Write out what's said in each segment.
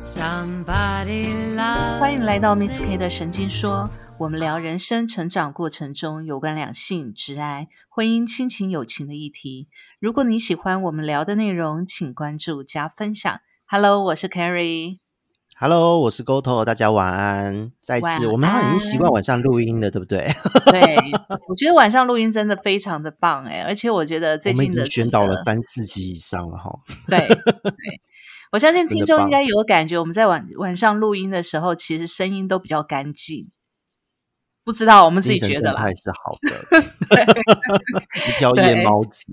欢迎来到 Miss K 的神经说，我们聊人生成长过程中有关两性、直爱、婚姻、亲情、友情的议题。如果你喜欢我们聊的内容，请关注加分享。Hello，我是 Carrie。Hello，我是 GoTo，大家晚安。再次，我们好像已经习惯晚上录音了，对不对？对，我觉得晚上录音真的非常的棒哎，而且我觉得最我们已近的经宣导了三四集以上了哈。对对，我相信听众应该有感觉，我们在晚晚上录音的时候，其实声音都比较干净。不知道我们自己觉得啦还，是好的，一条 夜猫子。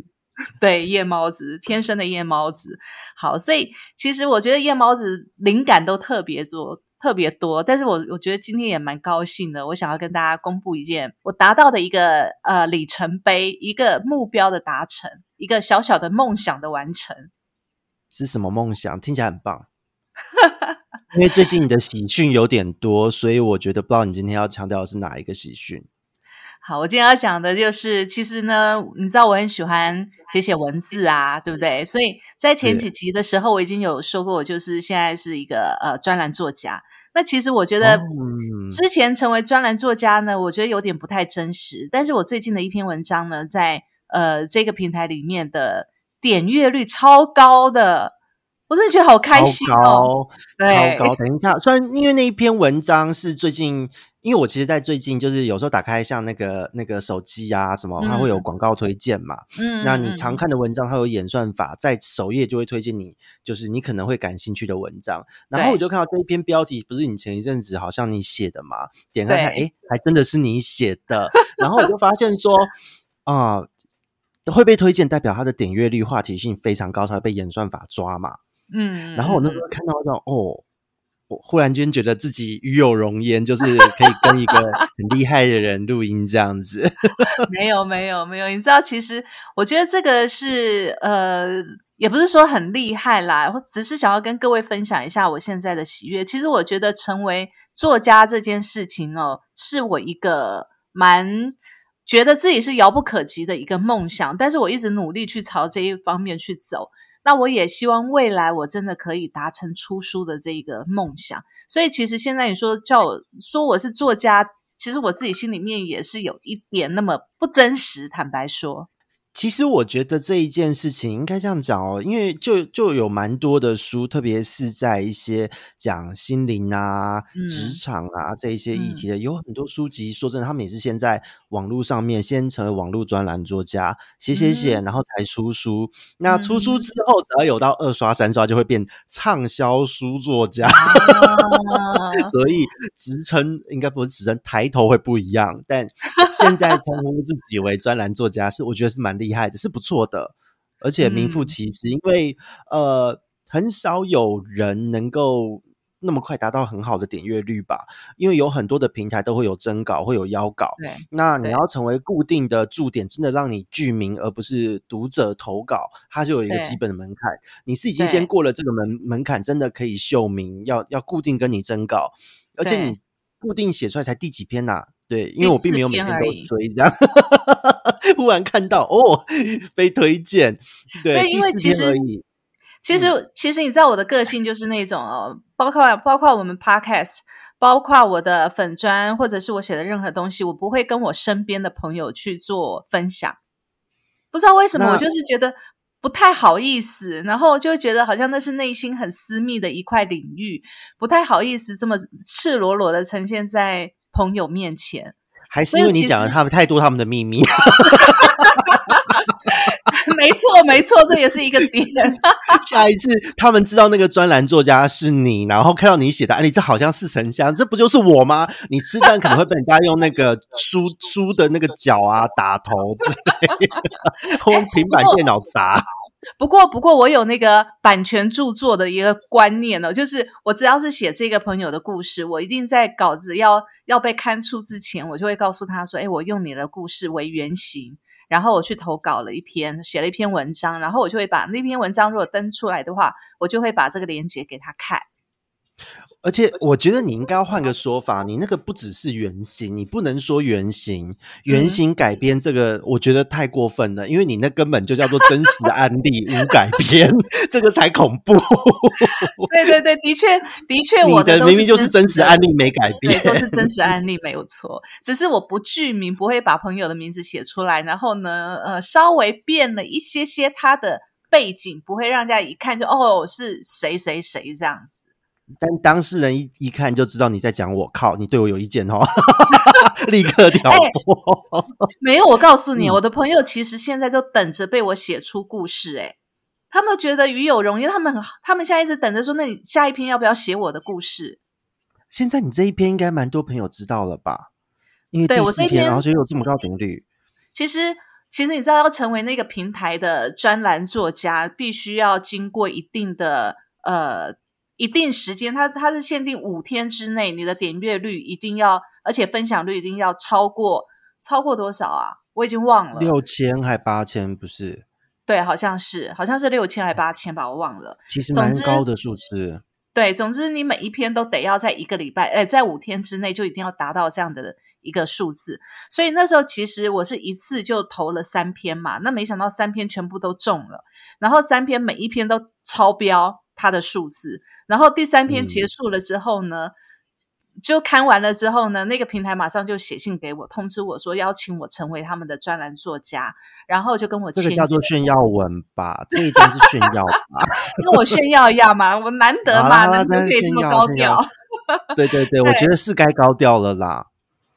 对，夜猫子，天生的夜猫子。好，所以其实我觉得夜猫子灵感都特别多，特别多。但是我我觉得今天也蛮高兴的，我想要跟大家公布一件我达到的一个呃里程碑，一个目标的达成，一个小小的梦想的完成。是什么梦想？听起来很棒。因为最近你的喜讯有点多，所以我觉得不知道你今天要强调的是哪一个喜讯。好，我今天要讲的就是，其实呢，你知道我很喜欢写写文字啊，对不对？所以在前几集的时候，我已经有说过，我就是现在是一个呃专栏作家。那其实我觉得嗯之前成为专栏作家呢，我觉得有点不太真实。但是我最近的一篇文章呢，在呃这个平台里面的点阅率超高的，我真的觉得好开心超哦。高，超高。等一下，虽然因为那一篇文章是最近，因为我其实，在最近就是有时候打开像那个那个手机啊什么，它会有嗯广告推荐嘛。嗯那你常嗯看的文章，它有演算法，在首页就会推荐你，就是你可能会感兴趣的文章。然后我就看到这一篇标题，不是你前一阵子好像你写的嘛？点开看，对诶，还真的是你写的。然后我就发现说，啊、会被推荐，代表它的点阅率、话题性非常高，才会被演算法抓嘛。嗯，然后我那时候看到这种，哦，我忽然间觉得自己与有容焉，就是可以跟一个很厉害的人录音这样子。没有没有没有，你知道，其实我觉得这个是呃，也不是说很厉害啦，我只是想要跟各位分享一下我现在的喜悦。其实我觉得成为作家这件事情哦，是我一个蛮觉得自己是遥不可及的一个梦想，但是我一直努力去朝这一方面去走。那我也希望未来我真的可以达成出书的这一个梦想。所以其实现在你说叫我说我是作家，其实我自己心里面也是有一点那么不真实。坦白说，其实我觉得这一件事情应该这样讲哦，因为就就有蛮多的书，特别是在一些讲心灵啊、嗯职场啊这一些议题的，有很多书籍。说真的，他们也是先在网络上面先成为网络专栏作家，写写写，嗯然后才出书。那出书之后，只要有到二刷、三刷，就会变畅销书作家。啊 所以职称应该不是职称，抬头会不一样。但现在称呼自己为专栏作家，是我觉得是蛮厉害的，是不错的，而且名副嗯。其实。因为呃，很少有人能够那么快达到很好的点阅率吧，因为有很多的平台都会有征稿，会有邀稿。对，那你要成为固定的驻点，真的让你剧名，而不是读者投稿，它就有一个基本的门槛。你是已经先过了这个门门槛，真的可以秀名，要要固定跟你征稿，而且你固定写出来才第几篇呐、对，因为我并没有每天都追这样，忽然看到哦被推荐，对，对因为其实，其实，其实你知道我的个性就是那种哦，包括包括我们 podcast，包括我的粉砖，或者是我写的任何东西，我不会跟我身边的朋友去做分享。不知道为什么，我就是觉得不太好意思，然后就会觉得好像那是内心很私密的一块领域，不太好意思这么赤裸裸的呈现在朋友面前。还是因为你讲了他们太多他们的秘密，没错，没错，这也是一个点。下一次他们知道那个专栏作家是你，然后看到你写的，哎，你这好像似曾相，这不就是我吗？你吃饭可能会被人家用那个书书的那个角啊打头之类的，或用平板电脑砸。不过，不过我有那个版权著作的一个观念哦，就是我只要是写这个朋友的故事，我一定在稿子要要被刊出之前，我就会告诉他说：“哎，我用你的故事为原型，然后我去投稿了一篇，写了一篇文章，然后我就会把那篇文章如果登出来的话，我就会把这个链接给他看。而且我觉得你应该要换个说法，你那个不只是原型，你不能说原型，原型改编这个，我觉得太过分了，因为你那根本就叫做真实案例无改编，这个才恐怖。对对对，的确的确，我的明明就是真实案例没改编，都是真实案例没有错，只是我不具名，不会把朋友的名字写出来，然后呢，呃，稍微变了一些些他的背景，不会让人家一看就哦是谁谁谁这样子。但当事人一一看就知道你在讲我靠，你对我有意见哦，立刻挑拨。没有，我告诉你，我的朋友其实现在就等着被我写出故事。哎，他们觉得与有荣焉，他们他们现在一直等着说，那你下一篇要不要写我的故事？现在你这一篇应该蛮多朋友知道了吧？因为第四篇，然后就有这么高频率。其实，其实你知道，要成为那个平台的专栏作家，必须要经过一定的呃。一定时间，它它是限定五天之内，你的点阅率一定要，而且分享率一定要超过超过多少啊？我已经忘了，六千还八千不是？对，好像是，好像是六千还八千吧，我忘了。其实蛮高的数字。对，总之你每一篇都得要在一个礼拜，哎，在五天之内就一定要达到这样的一个数字。所以那时候其实我是一次就投了三篇嘛，那没想到三篇全部都中了，然后三篇每一篇都超标它的数字。然后第三篇结束了之后呢，就看完了之后呢，那个平台马上就写信给我，通知我说邀请我成为他们的专栏作家，然后就跟我这个叫做炫耀文吧，这一定是炫耀吧？跟我炫耀一样嘛，我难得嘛，难得可以这么高调。对对对，我觉得是该高调了啦。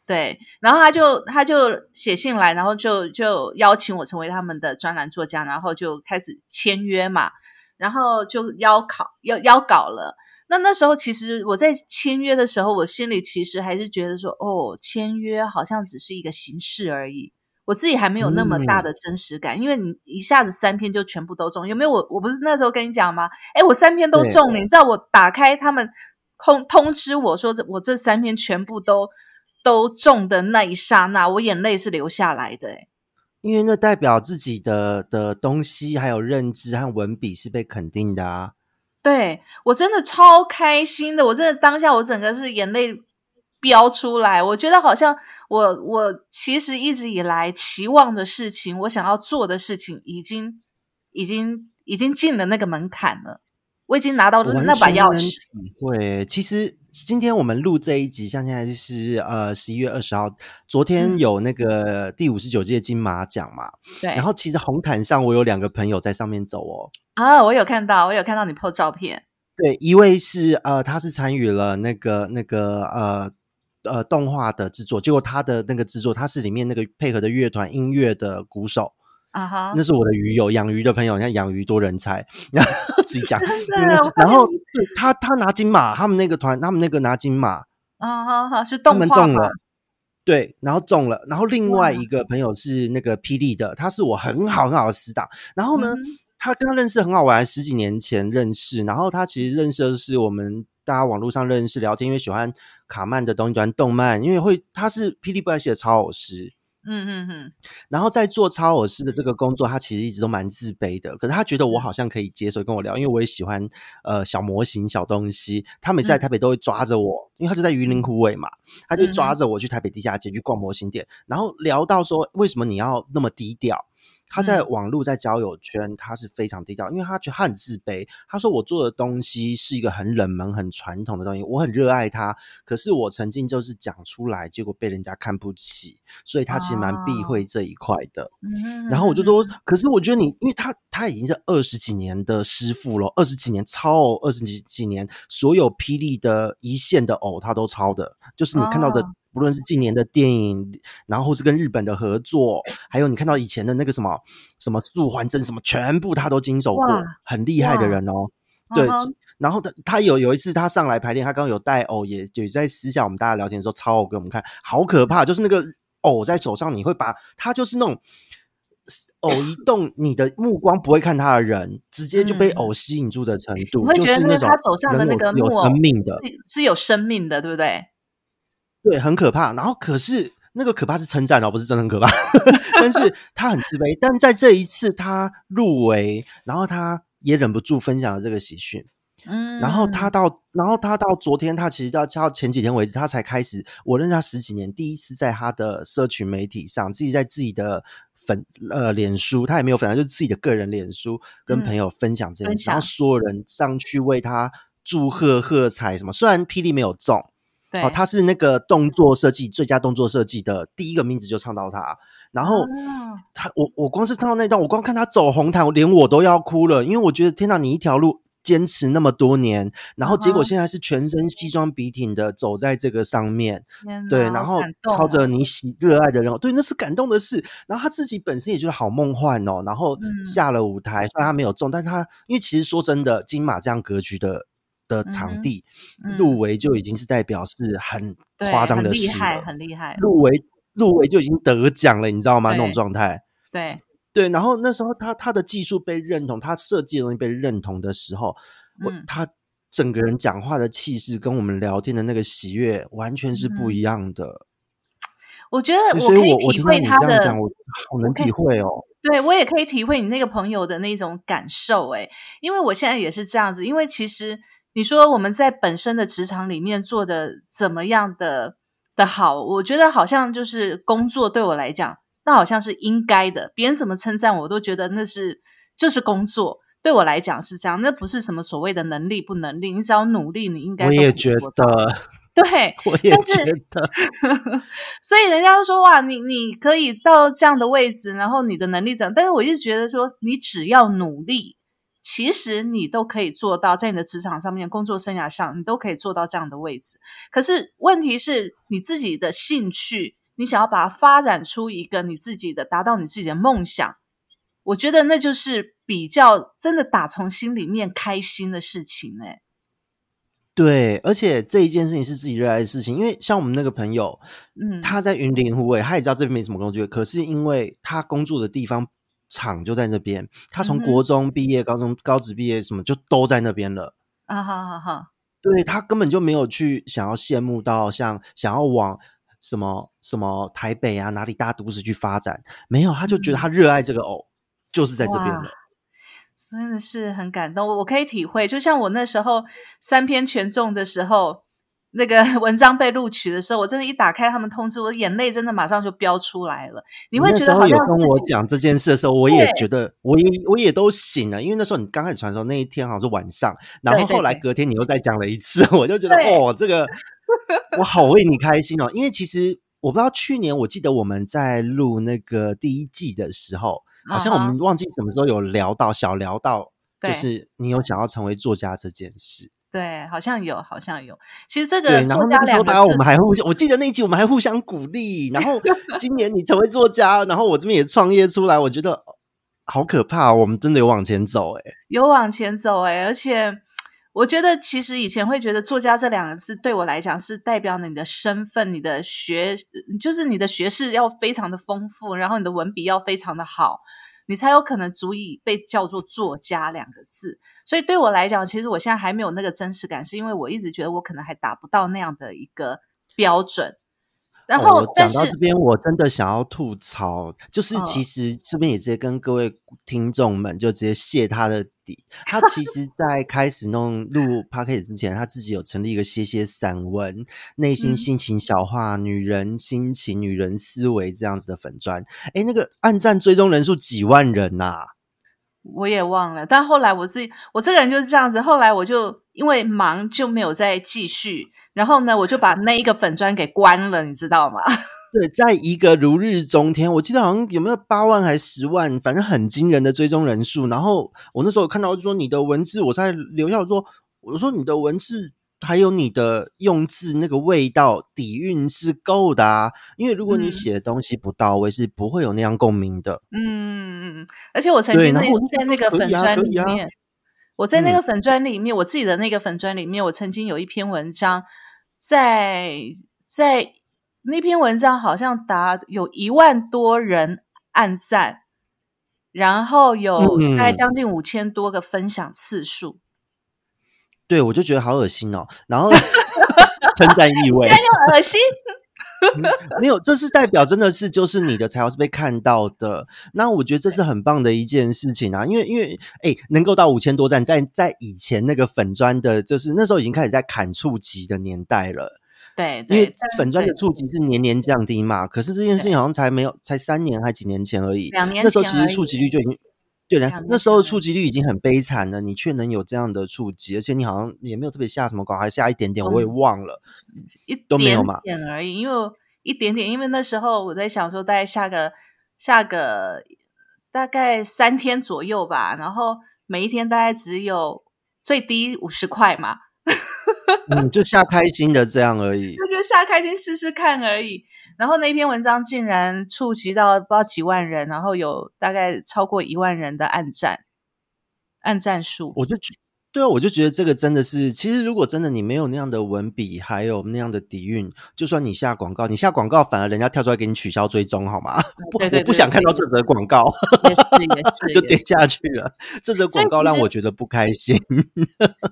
对，然后他就他就写信来，然后就就邀请我成为他们的专栏作家，然后就开始签约嘛。然后就邀考要邀稿了。那那时候其实我在签约的时候，我心里其实还是觉得说，哦，签约好像只是一个形式而已。我自己还没有那么大的真实感，因为你一下子三篇就全部都中，有没有？我我不是那时候跟你讲吗？哎，我三篇都中了。你知道我打开他们通通知我说，这我这三篇全部都都中的那一刹那，我眼泪是流下来的。哎。因为那代表自己的的东西，还有认知和文笔是被肯定的啊！对我真的超开心的，我真的当下我整个是眼泪飙出来。我觉得好像我我其实一直以来期望的事情，我想要做的事情，已经已经已经进了那个门槛了。我已经拿到那把钥匙。对，其实今天我们录这一集，像现在是呃十一月二十号，昨天有那个第五十九届金马奖嘛。对。然后其实红毯上，我有两个朋友在上面走哦。啊，我有看到，我有看到你 po 照片。对，一位是呃，他是参与了那个那个呃呃动画的制作，结果他的那个制作，他是里面那个配合的乐团音乐的鼓手。啊哈，那是我的鱼友，养鱼的朋友，你看养鱼多人才，然后自己讲。然后他他拿金马，他们那个团，他们那个拿金马，啊哈哈，是动画了，对，然后中了。然后另外一个朋友是那个霹雳的，他是我很好很好的死党。然后呢，他跟他认识很好玩，十几年前认识。然后他其实认识的是我们大家网络上认识聊天，因为喜欢卡曼的东西，喜欢动漫，因为会他是霹雳布莱希的超偶师。嗯嗯嗯，然后在做超偶师的这个工作，他其实一直都蛮自卑的。可是他觉得我好像可以接受跟我聊，因为我也喜欢呃小模型、小东西。他每次在台北都会抓着我，因为他就在榆林湖尾嘛，他就抓着我去台北地下街去逛模型店，然后聊到说为什么你要那么低调。他在网络在交友圈，他是非常低调，因为他觉得他很自卑。他说：“我做的东西是一个很冷门、很传统的东西，我很热爱它。可是我曾经就是讲出来，结果被人家看不起，所以他其实蛮避讳这一块的。”然后我就说：“可是我觉得你，因为他他已经是二十几年的师傅了，二十几年超偶，二十几几年所有霹雳的一线的偶，他都抄的，就是你看到的。”无论是近年的电影，然后是跟日本的合作，还有你看到以前的那个什么什么素还真什么，全部他都经手过，很厉害的人哦。对，然后他他有有一次他上来排练，他刚刚有带偶，也也在私下我们大家聊天的时候超偶给我们看，好可怕！就是那个偶在手上，你会把他就是那种偶一动，你的目光不会看他的人，直接就被偶吸引住的程度，会觉得那他手上的那个有生命的，是有生命的，对不对？对，很可怕。然后，可是那个可怕是称赞哦，不是真的很可怕。但是他很自卑。但在这一次他入围，然后他也忍不住分享了这个喜讯。嗯，然后他到，然后他到昨天，他其实到到前几天为止，他才开始，我认识他十几年，第一次在他的社群媒体上，自己在自己的粉呃脸书，他也没有粉，就是自己的个人脸书，跟朋友分享这件事，然后所有人上去为他祝贺喝彩什么。虽然霹雳没有中，对，哦，他是那个动作设计最佳动作设计的第一个名字就唱到他，然后他我我光是唱到那段，我光看他走红毯，连我都要哭了，因为我觉得天哪，你一条路。坚持那么多年，然后结果现在是全身西装笔挺的走在这个上面，对，然后操着你喜热爱的人，对，那是感动的事。然后他自己本身也觉得好梦幻哦，然后下了舞台，虽然他没有中，但他因为其实说真的，金马这样格局的的场地入围就已经是代表是很夸张的事了，很厉害，入围入围就已经得奖了，你知道吗？那种状态，对。对，然后那时候他他的技术被认同，他设计的东西被认同的时候，我他整个人讲话的气势跟我们聊天的那个喜悦完全是不一样的。我觉得我可以体会他的，我好能体会哦。对我也可以体会你那个朋友的那种感受，哎，因为我现在也是这样子。因为其实你说我们在本身的职场里面做的怎么样的的好，我觉得好像就是工作对我来讲。那好像是应该的，别人怎么称赞我都觉得那是就是工作，对我来讲是这样，那不是什么所谓的能力不能力，你只要努力，你应该我也觉 得，对，我也觉得，所以人家都说哇，你你可以到这样的位置，然后你的能力怎样？但是我一直觉得说，你只要努力，其实你都可以做到，在你的职场上面、工作生涯上，你都可以做到这样的位置。可是问题是你自己的兴趣。你想要把它发展出一个你自己的，达到你自己的梦想，我觉得那就是比较真的打从心里面开心的事情哎。对，而且这一件事情是自己热爱的事情，因为像我们那个朋友，嗯，他在云林护卫，他也知道这边没什么工作，可是因为他工作的地方厂就在那边，他从国中毕业、高中高职毕业什么就都在那边了啊！好好好，对他根本就没有去想要羡慕到像想要往。什么什么台北啊，哪里大都市去发展？没有，他就觉得他热爱这个偶，就是在这边的，真的是很感动。我可以体会，就像我那时候三篇全中的时候，那个 文章被录取的时候，我真的，一打开他们通知，我的眼泪真的马上就飙出来了。你会觉得好像有跟我讲这件事的时候，我也觉得，我也我也都醒了，因为那时候你刚开始传的时候，那一天好像是晚上，然后后来隔天你又再讲了一次，我就觉得哦，这个。我好为你开心哦，因为其实我不知道去年，我记得我们在录那个第一季的时候，好像我们忘记什么时候有聊到小聊到，就是你有想要成为作家这件事。对，好像有，好像有。其实这个作家两个字，我们还互相，我记得那一集我们还互相鼓励。然后 今年你成为作家，然后我这边也创业出来，我觉得好可怕。我们真的有往前走，哎，有往前走，哎，而且。我觉得其实以前会觉得作家这两个字对我来讲是代表你的身份，你的学就是你的学识要非常的丰富，然后你的文笔要非常的好，你才有可能足以被叫做作家两个字。所以对我来讲，其实我现在还没有那个真实感，是因为我一直觉得我可能还达不到那样的一个标准。然后讲到这边，我真的想要吐槽，就是其实这边也直接跟各位听众们就直接卸他的底。他其实，在开始弄录 p a c a g e 之前，他自己有成立一个“歇歇散文”内心心情小话、女人心情、女人思维这样子的粉砖。哎，那个暗赞追踪人数几万人呐！我也忘了，但后来我自己，我这个人就是这样子。后来我就因为忙就没有再继续，然后呢，我就把那一个粉砖给关了，你知道吗？对，在一个如日中天，我记得好像有没有八万还是十万，反正很惊人的追踪人数。然后我那时候看到就说你的文字，我在留下说，我说你的文字。还有你的用字那个味道底蕴是够的啊，因为如果你写的东西不到位，是不会有那样共鸣的。嗯嗯嗯，而且我曾经在在那个粉砖里面，我在那个粉砖里面，我自己的那个粉砖里面，我曾经有一篇文章，在在那篇文章好像达有一万多人按赞，然后有大概将近五千多个分享次数。对，我就觉得好恶心哦。然后 称赞意味，又恶心。没有，这是代表真的是就是你的才华是被看到的。那我觉得这是很棒的一件事情啊，因为因为哎，能够到五千多赞，在在以前那个粉砖的，就是那时候已经开始在砍触及的年代了。对，因为粉砖的触及是年年降低嘛。可是这件事情好像才没有，才三年还几年前而已。两年那时候其实触及率就已经。对的，那时候触及率已经很悲惨了，你却能有这样的触及，而且你好像也没有特别下什么广告，还下一点点，我也忘了，一都没有嘛，点而已，因为一点点，因为那时候我在想说，大概下个下个大概三天左右吧，然后每一天大概只有最低五十块嘛。嗯，就下开心的这样而已，那就下开心试试看而已。然后那篇文章竟然触及到不知道几万人，然后有大概超过一万人的暗赞，暗赞数，我就觉。对啊，我就觉得这个真的是，其实如果真的你没有那样的文笔，还有那样的底蕴，就算你下广告，你下广告反而人家跳出来给你取消追踪，好吗？不，我不想看到这则广告，就点下去了。这则广告让我觉得不开心。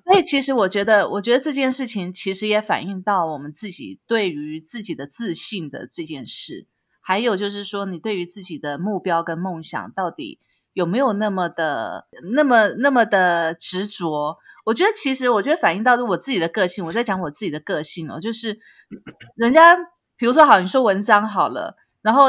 所以其实我觉得，我觉得这件事情其实也反映到我们自己对于自己的自信的这件事，还有就是说，你对于自己的目标跟梦想到底。有没有那么的、那么、那么的执着？我觉得，其实我觉得反映到是我自己的个性。我在讲我自己的个性哦，就是人家比如说好，你说文章好了，然后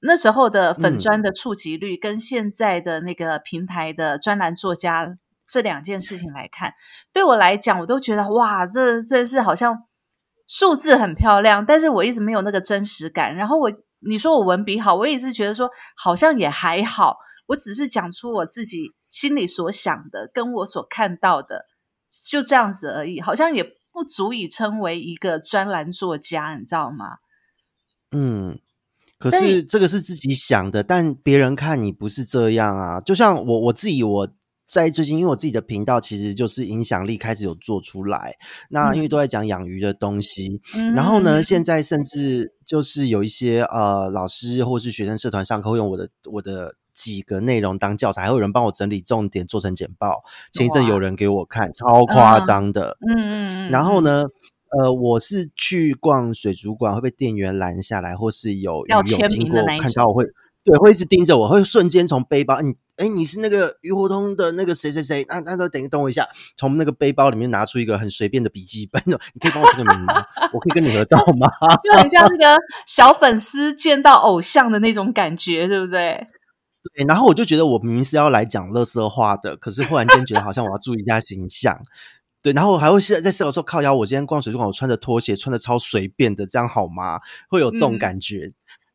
那时候的粉砖的触及率跟现在的那个平台的专栏作家这两件事情来看，对我来讲，我都觉得哇，这这是好像数字很漂亮，但是我一直没有那个真实感。然后我你说我文笔好，我也是觉得说好像也还好。我只是讲出我自己心里所想的，跟我所看到的，就这样子而已，好像也不足以称为一个专栏作家，你知道吗？嗯，可是这个是自己想的，但别人看你不是这样啊。就像我我自己，我在最近，因为我自己的频道其实就是影响力开始有做出来，那因为都在讲养鱼的东西，然后呢，现在甚至就是有一些呃老师或是学生社团上课会用我的我的。几个内容当教材，还有人帮我整理重点做成简报。前一阵有人给我看，超夸张的。嗯嗯嗯。然后呢，呃，我是去逛水族馆会被店员拦下来，或是有有经过看到我会，对，会一直盯着我，会瞬间从背包，你哎，你是那个鱼活通的那个谁谁谁？那那等等我一下，从那个背包里面拿出一个很随便的笔记本，你可以帮我签个名吗？我可以跟你合照吗？就很像那个小粉丝见到偶像的那种感觉，对不对？对，然后我就觉得我明明是要来讲乐色话的，可是忽然间觉得好像我要注意一下形象。对，然后我还会在在思考说，靠腰，我今天逛水族馆，我穿着拖鞋，穿的超随便的，这样好吗？会有这种感觉。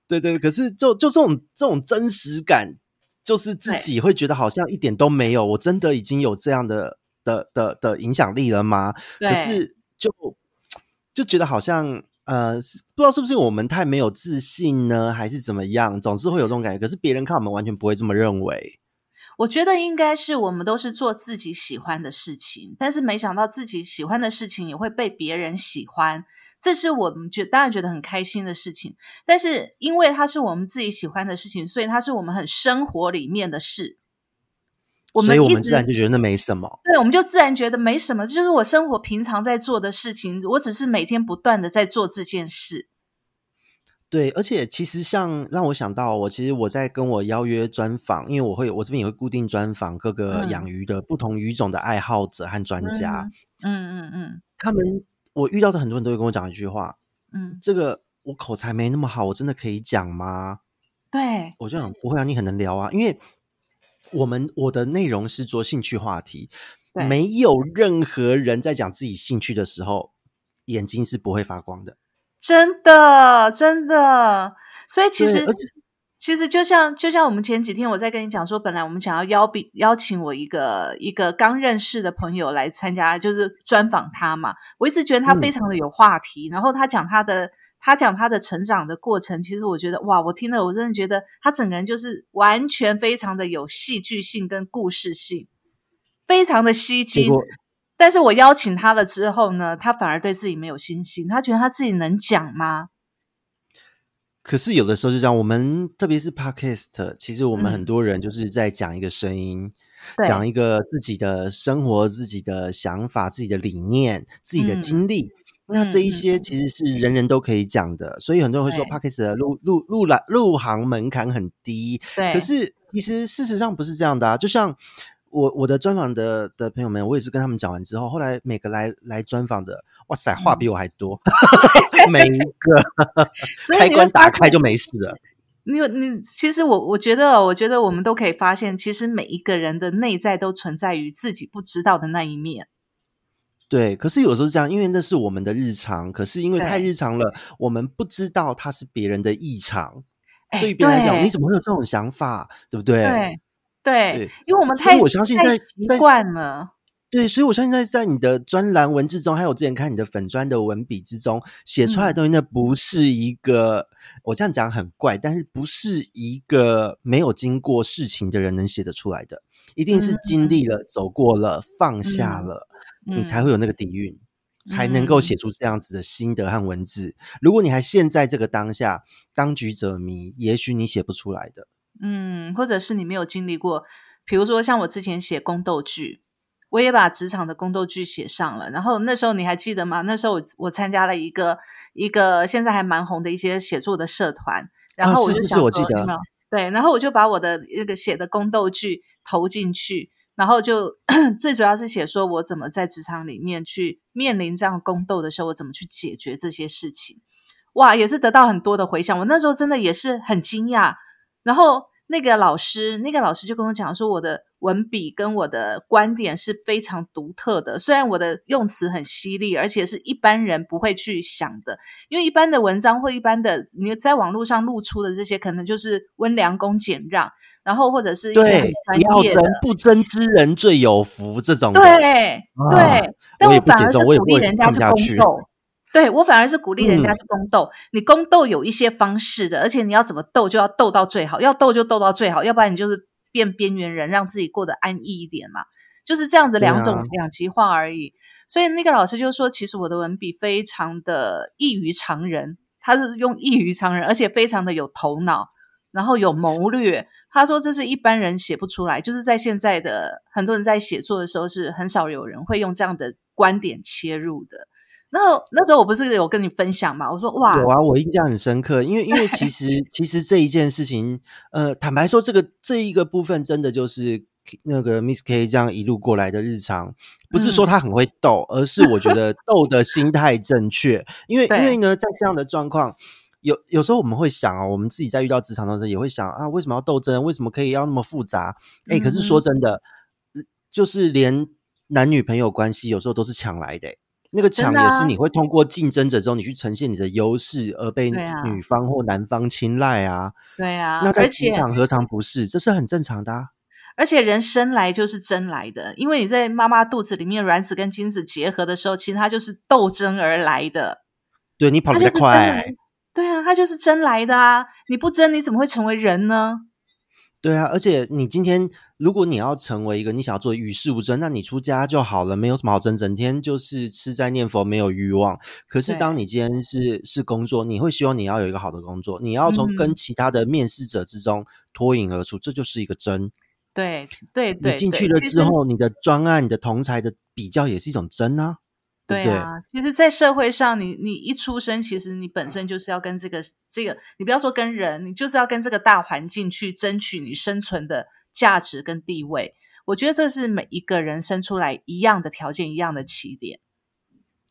对对，可是就就这种这种真实感，就是自己会觉得好像一点都没有。我真的已经有这样的的的的影响力了吗？可是就就觉得好像。呃，不知道是不是我们太没有自信呢，还是怎么样？总是会有这种感觉。可是别人看我们完全不会这么认为。我觉得应该是我们都是做自己喜欢的事情，但是没想到自己喜欢的事情也会被别人喜欢，这是我们觉当然觉得很开心的事情。但是因为它是我们自己喜欢的事情，所以它是我们很生活里面的事。所以我们自然就觉得那没什么，对，我们就自然觉得没什么，这就是我生活平常在做的事情。我只是每天不断的在做这件事。对，而且其实像让我想到，我其实我在跟我邀约专访，因为我会我这边也会固定专访各个养鱼的不同鱼种的爱好者和专家。嗯嗯嗯，他们我遇到的很多人都会跟我讲一句话，嗯，这个我口才没那么好，我真的可以讲吗？对，我就想不会啊，你很能聊啊，因为。我们我的内容是做兴趣话题，没有任何人在讲自己兴趣的时候，眼睛是不会发光的。真的，真的。所以其实，其实就像就像我们前几天我在跟你讲说，本来我们想要邀比邀请我一个一个刚认识的朋友来参加，就是专访他嘛。我一直觉得他非常的有话题，然后他讲他的。他讲他的成长的过程，其实我觉得哇，我听了我真的觉得他整个人就是完全非常的有戏剧性跟故事性，非常的吸睛。但是我邀请他了之后呢，他反而对自己没有信心，他觉得他自己能讲吗？可是有的时候就这样，我们特别是 podcast，其实我们很多人就是在讲一个声音，讲一个自己的生活、自己的想法、自己的理念、自己的经历。那这一嗯些其实是人人都可以讲的，所以很多人会说对 p a c k a g e 的入入入来入行门槛很低。对，可是其实事实上不是这样的啊，就像我我的专访的的朋友们，我也是跟他们讲完之后，后来每个来来专访的，哇塞，话比我还多，每一个 所以开关打开就没事了。你有你，其实我我觉得，我觉得我们都可以发现，其实每一个人的内在都存在于自己不知道的那一面。对，可是有时候是这样，因为那是我们的日常，可是因为太日常了，我们不知道它是别人的异常。哎，对于别人来讲，你怎么会有这种想法？对不对？对因为我们太我相信在太习惯了。对，所以我相信在在你的专栏文字中，还有之前看你的粉砖的文笔之中写出来的嗯东西，那不是一个我这样讲很怪，但是不是一个没有经过事情的人能写得出来的，一定是经历了、走过了、放下嗯了，嗯你才会有那个底蕴。才能够嗯写出这样子的心得和文字。如果你还陷在这个当下，当局者迷，也许你写不出来的。嗯，或者是你没有经历过，比如说像我之前写宫斗剧，我也把职场的宫斗剧写上了。然后那时候你还记得吗？那时候我我参加了一个一个现在还蛮红的一些写作的社团，然后我就想说，对，然后我就把我的那个写的宫斗剧投进去，然后就 最主要是写说我怎么在职场里面去面临这样宫斗的时候，我怎么去解决这些事情。哇，也是得到很多的回响。我那时候真的也是很惊讶。然后那个老师，那个老师就跟我讲说，我的文笔跟我的观点是非常独特的。虽然我的用词很犀利，而且是一般人不会去想的，因为一般的文章或一般的你在网络上露出的这些，可能就是温良恭俭让，然后或者是一些要专业的争，。不争之人最有福。这种的对、啊对，但我反而是鼓励人家去宫斗。对我反而是鼓励人家嗯去宫斗。你宫斗有一些方式的，而且你要怎么斗就要斗到最好，要斗就斗到最好，要不然你就是变边缘人，让自己过得安逸一点嘛。就是这样子两种、两极化而已。所以那个老师就说，其实我的文笔非常的异于常人，他是用异于常人，而且非常的有头脑，然后有谋略。他说这是一般人写不出来，就是在现在的很多人在写作的时候，是很少有人会用这样的观点切入的。然后那时候我不是有跟你分享嘛？我说哇，有啊，我印象很深刻，因为因为其实其实这一件事情，呃，坦白说，这个这一个部分真的就是那个 Miss K 这样一路过来的日常，不是说嗯他很会斗，而是我觉得斗的心态正确，因为因为呢，在这样的状况。有有时候我们会想啊，我们自己在遇到职场的时候也会想啊，为什么要斗争？为什么可以要那么复杂？哎、可是说真的，呃就是连男女朋友关系有时候都是抢来的、欸那个抢也是你会通过竞争者之后，你去呈现你的优势，而被女方或男方青睐啊。对啊，那在职场何尝不是？这是很正常的、啊。而且人生来就是争来的，因为你在妈妈肚子里面卵子跟精子结合的时候，其实它就是斗争而来的。对你跑得快，对啊，它就是争来的啊！你不争，你怎么会成为人呢？对啊。而且你今天如果你要成为一个你想要做的与世无争，那你出家就好了，没有什么好争，整天就是吃斋念佛，没有欲望。可是当你今天是是工作，你会希望你要有一个好的工作，你要从嗯跟其他的面试者之中脱颖而出，这就是一个争。对对对，你进去了之后，你的专案、你的同才的比较也是一种争啊。对啊，其实，在社会上，你你一出生，其实你本身就是要跟这个这个，你不要说跟人，你就是要跟这个大环境去争取你生存的价值跟地位。我觉得这是每一个人生出来一样的条件，一样的起点。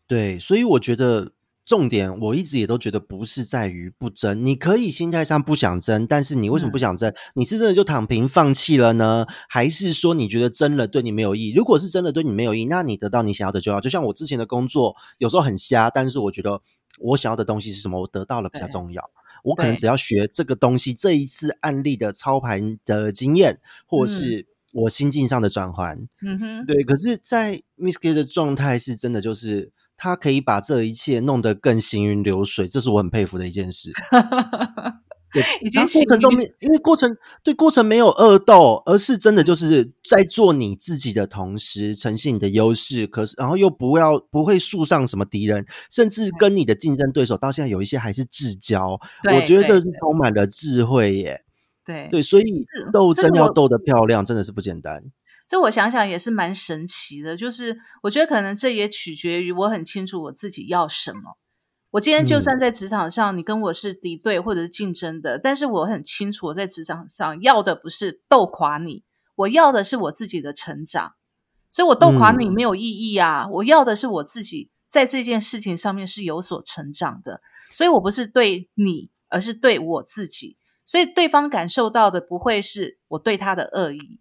对，所以我觉得重点，我一直也都觉得不是在于不争，你可以心态上不想争，但是你为什么不嗯想争？你是真的就躺平放弃了呢，还是说你觉得争了对你没有意义？如果是真的对你没有意义，那你得到你想要的就好。就像我之前的工作，有时候很瞎，但是我觉得我想要的东西是什么，我得到了比较重要。我可能只要学这个东西，这一次案例的操盘的经验，或是我心境上的转换，嗯哼，对，可是，在 Miss K 的状态是真的，就是他可以把这一切弄得更行云流水，这是我很佩服的一件事。对，已经过程中行没，因为过程对过程没有恶斗，而是真的就是在做你自己的同时，呈现你的优势，可是然后又不要不会树上什么敌人，甚至跟你的竞争对手到现在有一些还是至交，我觉得这是充满了智慧耶。对对，所以这斗争要斗得漂亮，真的是不简单。这我想想也是蛮神奇的，就是我觉得可能这也取决于我很清楚我自己要什么。我今天就算在职场上，你跟我是敌对或者是竞争的，但是我很清楚我在职场上要的不是斗垮你，我要的是我自己的成长。所以我斗垮你没有意义啊！我要的是我自己在这件事情上面是有所成长的。所以我不是对你，而是对我自己。所以对方感受到的不会是我对他的恶意。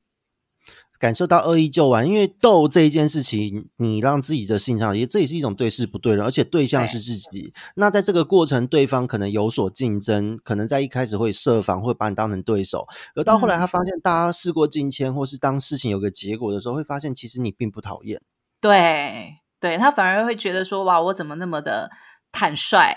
感受到恶意就完，因为斗这一件事情，你让自己的心上也这也是一种对事不对人，而且对象是自己。那在这个过程，对方可能有所竞争，可能在一开始会设防，会把你当成对手，而到后来他发现大家事过境迁，或是当事情有个结果的时候，会发现其实你并不讨厌。对，对他反而会觉得说，哇，我怎么那么的。坦率，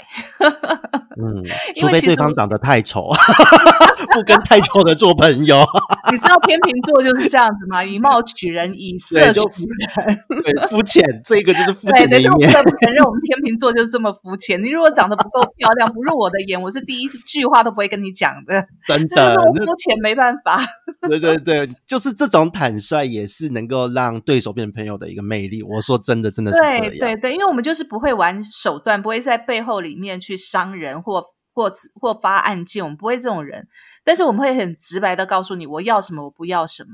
嗯，除非对方长得太丑，不跟太丑的做朋友。你知道天秤座就是这样子吗？以貌取人，以色取人，对，肤浅，这个就是肤浅的一面。不得不承认，我们天秤座就是这么肤浅。你如果长得不够漂亮，不入我的眼，我是第一句话都不会跟你讲的。真的，肤浅没办法。对对对，就是这种坦率，也是能够让对手变成朋友的一个魅力。我说真的，真的是这样。对对对，因为我们就是不会玩手段，不会在背后里面去伤人或或或发案件，我们不会这种人。但是我们会很直白的告诉你，我要什么，我不要什么。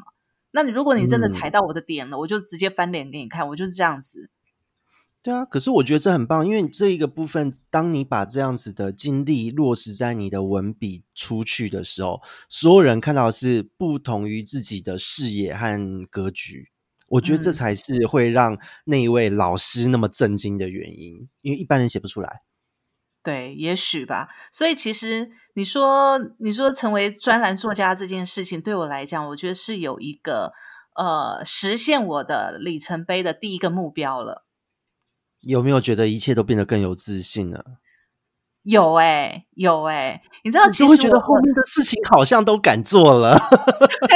那你如果你真的踩到我的点了，我就直接翻脸给你看，我就是这样子。对啊，可是我觉得这很棒，因为这一个部分，当你把这样子的经历落实在你的文笔出去的时候，所有人看到是不同于自己的视野和格局。我觉得这才是会让那一位老师那么震惊的原因，因为一般人写不出来。对，也许吧。所以其实你说，你说成为专栏作家这件事情，对我来讲，我觉得是有一个呃实现我的里程碑的第一个目标了。有没有觉得一切都变得更有自信了？有哎，有哎，你知道，其实会觉得后面的事情好像都敢做了。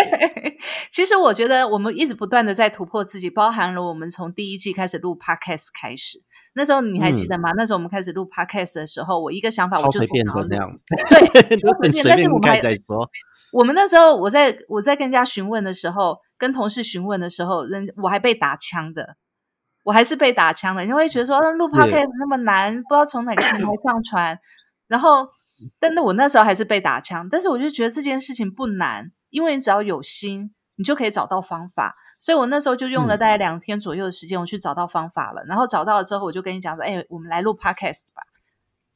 其实我觉得我们一直不断的在突破自己，包含了我们从第一季开始录 podcast 开始，那时候你还记得吗？那时候我们开始录 podcast 的时候，我一个想法我就变成那样，对，很随便。我们还在说，我们那时候我在我在跟人家询问的时候，跟同事询问的时候，人我还被打枪的。我还是被打枪的，你会觉得说录 podcast 那么难，不知道从哪个平台上传。然后，但那我那时候还是被打枪，但是我就觉得这件事情不难，因为你只要有心，你就可以找到方法。所以我那时候就用了大概两天左右的时间，我去找到方法了。然后找到了之后，我就跟你讲说：“哎，我们来录 podcast 吧，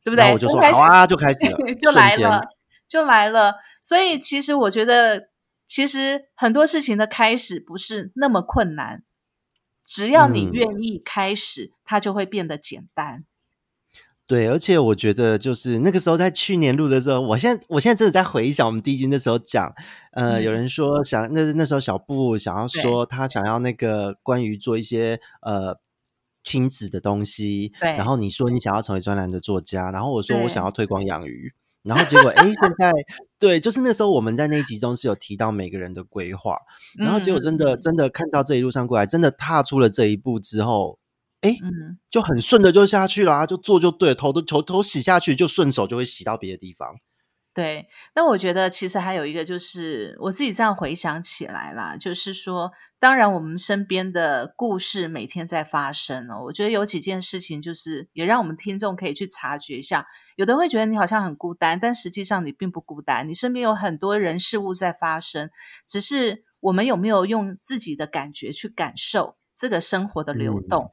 对不对？”我就说：“好啊，就开始了，就来了，就来了。”所以其实我觉得，其实很多事情的开始不是那么困难。只要你愿意开始，它就会变得简单。对，而且我觉得，就是那个时候在去年录的时候，我现在我现在真的在回想我们第一集那时候讲，呃，有人说想那那时候小布想要说他想要那个关于做一些呃亲子的东西，对，然后你说你想要成为专栏的作家，然后我说我想要推广养鱼。然后结果，哎，现在对，就是那时候我们在那一集中是有提到每个人的规划，然后结果真的真的看到这一路上过来，真的踏出了这一步之后，哎，就很顺的就下去了，就做就对，头都头头洗下去，就顺手就会洗到别的地方。对，那我觉得其实还有一个，就是我自己这样回想起来啦，就是说，当然我们身边的故事每天在发生哦。我觉得有几件事情，就是也让我们听众可以去察觉一下。有的人会觉得你好像很孤单，但实际上你并不孤单，你身边有很多人事物在发生，只是我们有没有用自己的感觉去感受这个生活的流动？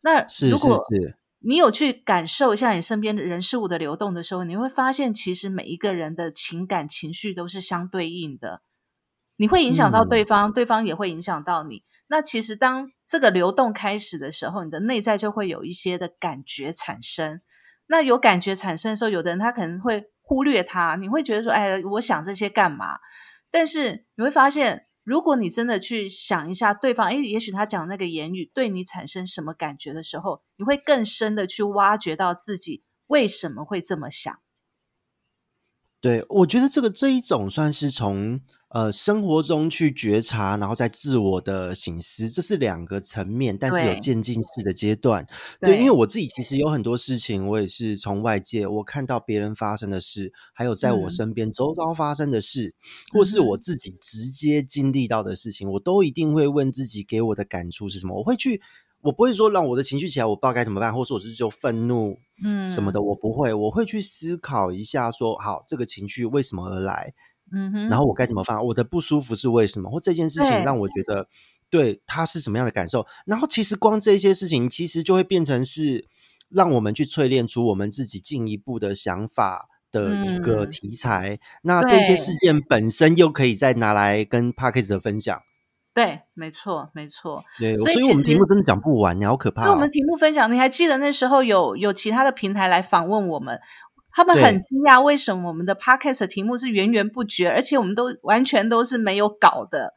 那如果是。你有去感受一下你身边的人事物的流动的时候，你会发现，其实每一个人的情感情绪都是相对应的。你会影响到对方，对方也会影响到你。那其实当这个流动开始的时候，你的内在就会有一些的感觉产生。那有感觉产生的时候，有的人他可能会忽略它，你会觉得说：“哎，我想这些干嘛？”但是你会发现。如果你真的去想一下对方，诶，也许他讲那个言语对你产生什么感觉的时候，你会更深的去挖掘到自己为什么会这么想。对，我觉得这个这一种算是从呃生活中去觉察，然后再自我的醒思，这是两个层面，但是有渐进式的阶段。对，因为我自己其实有很多事情，我也是从外界我看到别人发生的事，还有在我嗯。身边周遭发生的事，或是我自己直接经历到的事情，我都一定会问自己给我的感触是什么。我会去，我不会说让我的情绪起来，我不知道该怎么办，或是我是就愤怒嗯什么的，我不会，我会去思考一下说，好，这个情绪为什么而来，嗯哼，然后我该怎么放？我的不舒服是为什么？或这件事情让我觉得对他是什么样的感受？然后其实光这些事情，其实就会变成是让我们去淬炼出我们自己进一步的想法的一个嗯题材。那这些事件本身又可以再拿来跟 a g e 的分享。对，没错，没错。对，所以所以我们题目真的讲不完，你好可怕、哦因为我们。题目分享，你还记得那时候有有其他的平台来访问我们，他们很惊讶为什么我们的 podcast 的题目是源源不绝，而且我们都完全都是没有稿的，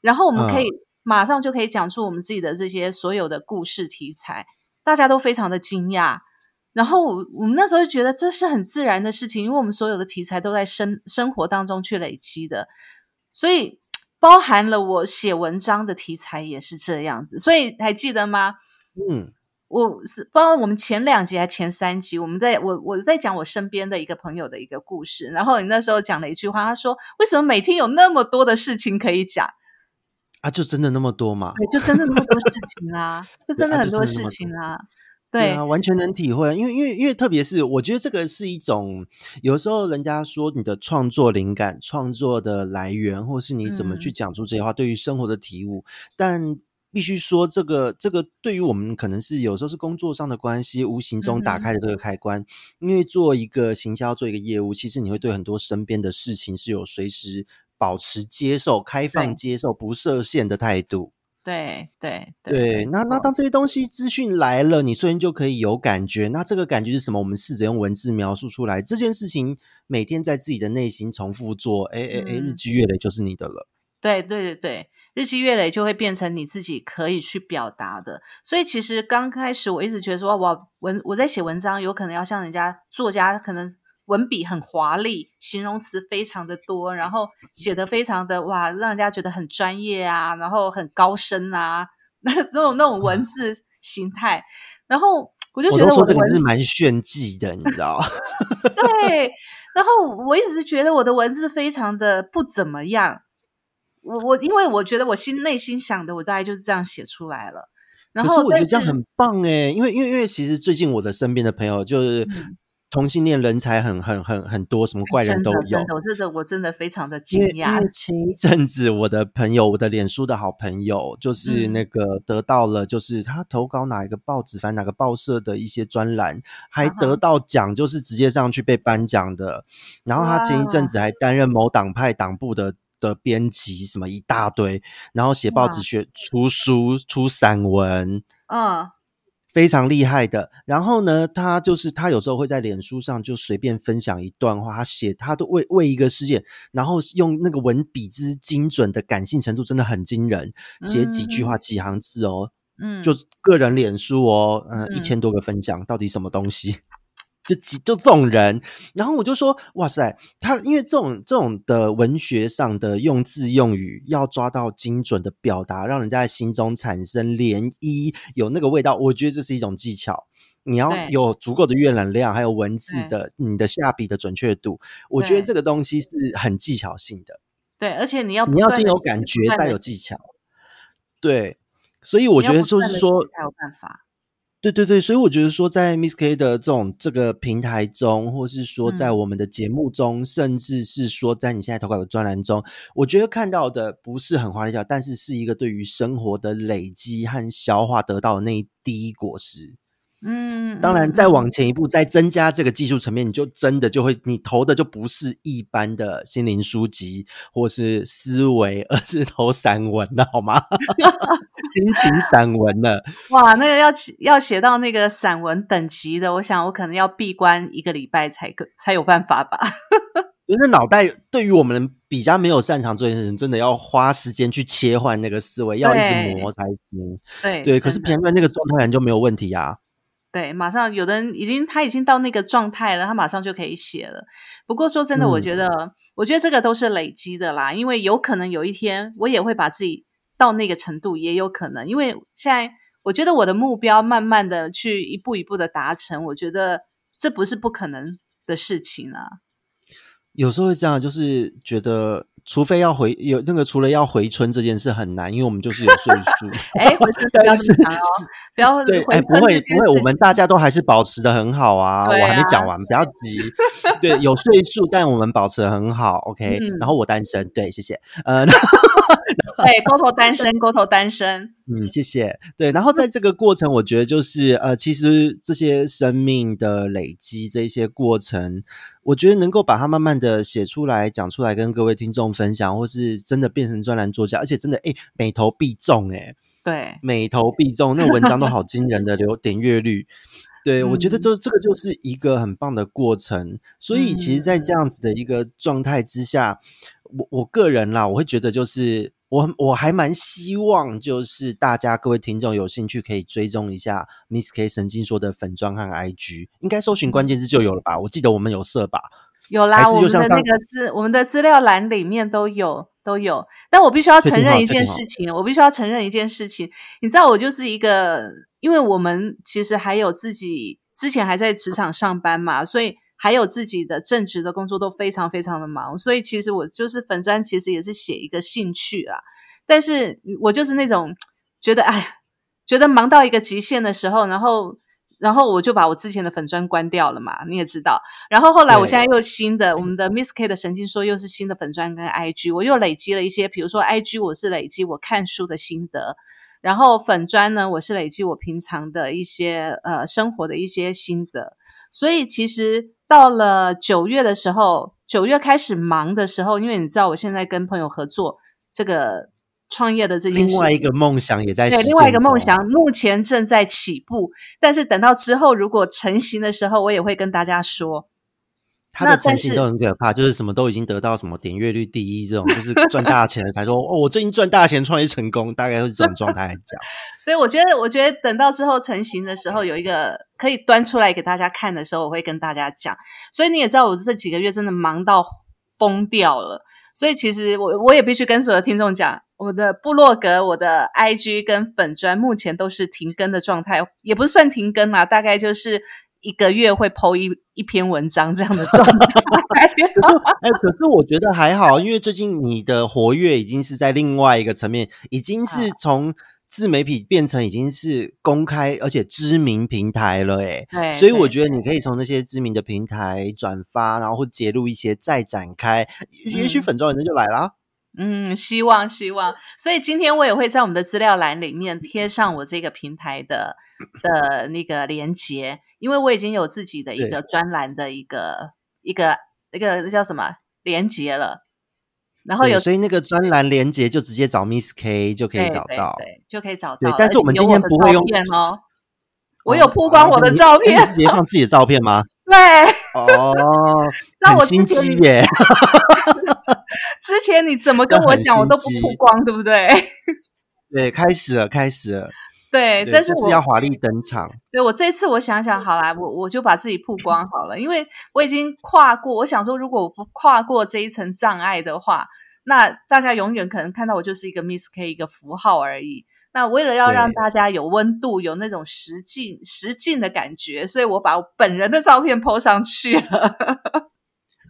然后我们可以、马上就可以讲出我们自己的这些所有的故事题材，大家都非常的惊讶。然后我我们那时候就觉得这是很自然的事情，因为我们所有的题材都在生生活当中去累积的，所以包含了我写文章的题材也是这样子。所以还记得吗？嗯，我是不知道我们前两集还前三集，我们在我我在讲我身边的一个朋友的一个故事，然后你那时候讲了一句话，他说：“为什么每天有那么多的事情可以讲？啊，就真的那么多嘛？对，就真的那么多事情啊，就真的啊很多事情啊。”对完全能体会，因为因为因为特别是我觉得这个是一种，有时候人家说你的创作灵感、创作的来源，或是你怎么去嗯讲出这些话，对于生活的体悟，但必须说这个这个对于我们可能是有时候是工作上的关系，无形中打开了这个开关。因为做一个行销，做一个业务，其实你会对很多身边的事情是有随时保持接受、开放接受、不设限的态度。对对对，那那当这些东西资讯来了，你瞬间就可以有感觉。那这个感觉是什么？我们试着用文字描述出来。这件事情每天在自己的内心重复做，哎哎哎，日嗯积月累就是你的了。对对对对，日积月累就会变成你自己可以去表达的。所以其实刚开始我一直觉得说，哇，文我在写文章，有可能要像人家作家，可能文笔很华丽，形容词非常的多，然后写的非常的哇，让人家觉得很专业啊，然后很高深啊，那那种那种文字形态。然后我就觉得我的文都说这个是蛮炫技的，你知道？对，然后我一直是觉得我的文字非常的不怎么样。我我因为我觉得我心内心想的，我大概就是这样写出来了。然后，我觉得这样很棒哎，因为因为因为其实最近我的身边的朋友就是嗯同性恋人才很很很很多，什么怪人都有。真的，我真的我真的非常的惊讶为。前一阵子，我的朋友，我的脸书的好朋友，就是嗯那个得到了，就是他投稿哪一个报纸，反正哪个报社的一些专栏，还得到奖，就是直接上去被颁奖的。然后他前一阵子还担任某党派党部的的编辑，什么一大堆，然后写报纸、学出书、出散文，嗯。非常厉害的。然后呢，他就是他有时候会在脸书上就随便分享一段话，他写他都为为一个事件，然后用那个文笔之精准的感性程度真的很惊人，写几句话、几行字哦，嗯，就个人脸书哦，嗯、嗯。一千多个分享，到底什么东西？就几就这种人，然后我就说，哇塞，他因为这种这种的文学上的用字用语，要抓到精准的表达，让人家在心中产生涟漪，有那个味道，我觉得这是一种技巧。你要有足够的阅览量，还有文字的你的下笔的准确度，我觉得这个东西是很技巧性的。对，而且你要你要先有感觉，带有技巧。对，所以我觉得就是说，才有办法。对对对，所以我觉得说，在 Miss K 的这种这个平台中，或是说在嗯我们的节目中，甚至是说在你现在投稿的专栏中，我觉得看到的不是很花里胡哨，但是是一个对于生活的累积和消化得到的那一滴果实。嗯，当然，嗯再往前一步，再增加这个技术层面，你就真的就会，你投的就不是一般的心灵书籍或是思维，而是投散文了，好吗？心情散文了。哇，那个要写要写到那个散文等级的，我想我可能要闭关一个礼拜才可才有办法吧。就是脑袋对于我们比较没有擅长做这件事情，真的要花时间去切换那个思维，要一直磨才行。对对，可是平常那个状态人就没有问题啊。对，马上有的人已经他已经到那个状态了，他马上就可以写了。不过说真的，我觉得，我觉得这个都是累积的啦，因为有可能有一天我也会把自己到那个程度，也有可能。因为现在我觉得我的目标慢慢的去一步一步的达成，我觉得这不是不可能的事情啊。有时候会这样，就是觉得。除非要回有那个，除了要回春这件事很难，因为我们就是有岁数。哎，回春不要哦，不要对，哎，不会不会，我们大家都还是保持的很好啊。我还没讲完，不要急。对，有岁数，但我们保持的很好。OK，然后我单身，对，谢谢。呃，对，沟头单身，沟头单身。嗯，谢谢。对，然后在这个过程，我觉得就是呃，其实这些生命的累积，这些过程。我觉得能够把它慢慢的写出来、讲出来，跟各位听众分享，或是真的变成专栏作家，而且真的哎，每头必中哎，对，每头必中，那文章都好惊人的流点阅率，对我觉得就这个就是一个很棒的过程。所以其实，在这样子的一个状态之下，我我个人啦，我会觉得就是。我我还蛮希望，就是大家各位听众有兴趣可以追踪一下 Miss K 神经说的粉砖和 IG，应该搜寻关键字就有了吧？我记得我们有设吧？有啦，我们的那个资我们的资料栏里面都有都有。但我必须要承认一件事情，我必须要承认一件事情，你知道，我就是一个，因为我们其实还有自己之前还在职场上班嘛，所以。还有自己的正职的工作都非常非常的忙，所以其实我就是粉砖，其实也是写一个兴趣啦。但是我就是那种觉得，哎，觉得忙到一个极限的时候，然后，然后我就把我之前的粉砖关掉了嘛。你也知道，然后后来我现在又新的，我们的 Miss K 的神经说又是新的粉砖跟 IG，我又累积了一些，比如说 IG 我是累积我看书的心得，然后粉砖呢我是累积我平常的一些呃生活的一些心得，所以其实。到了九月的时候，九月开始忙的时候，因为你知道，我现在跟朋友合作这个创业的这件事，另外一个梦想也在对，另外一个梦想目前正在起步，但是等到之后如果成型的时候，我也会跟大家说。他的成型都很可怕，就是什么都已经得到什么点阅率第一这种，就是赚大钱了才说哦，我最近赚大钱创业成功，大概是这种状态来讲。对，我觉得，我觉得等到之后成型的时候，有一个可以端出来给大家看的时候，我会跟大家讲。所以你也知道，我这几个月真的忙到疯掉了。所以其实我我也必须跟所有的听众讲，我的部落格、我的 IG 跟粉砖目前都是停更的状态，也不是算停更嘛，大概就是。一个月会剖一一篇文章这样的状态，可是哎，可是我觉得还好，因为最近你的活跃已经是在另外一个层面，已经是从自媒体变成已经是公开而且知名平台了，哎，对，所以我觉得你可以从那些知名的平台转发，然后揭露一些再展开，也许粉妆人就来啦。嗯，希望希望，所以今天我也会在我们的资料栏里面贴上我这个平台的的那个连接。因为我已经有自己的一个专栏的一个一个一个叫什么连接了，然后有所以那个专栏连接就直接找 Miss K 就可以找到，对，就可以找到。对，但是我们今天不会用哦，我有曝光我的照片，直接放自己的照片吗？对，哦，很心机耶。之前你怎么跟我讲，我都不曝光，对不对？对，开始了，开始了。对，但是我要华丽登场。对我这次我想想好了，我我就把自己曝光好了，因为我已经跨过。我想说，如果我不跨过这一层障碍的话，那大家永远可能看到我就是一个 Miss K 一个符号而已。那为了要让大家有温度，有那种实境实境的感觉，所以我把我本人的照片 po 上去了。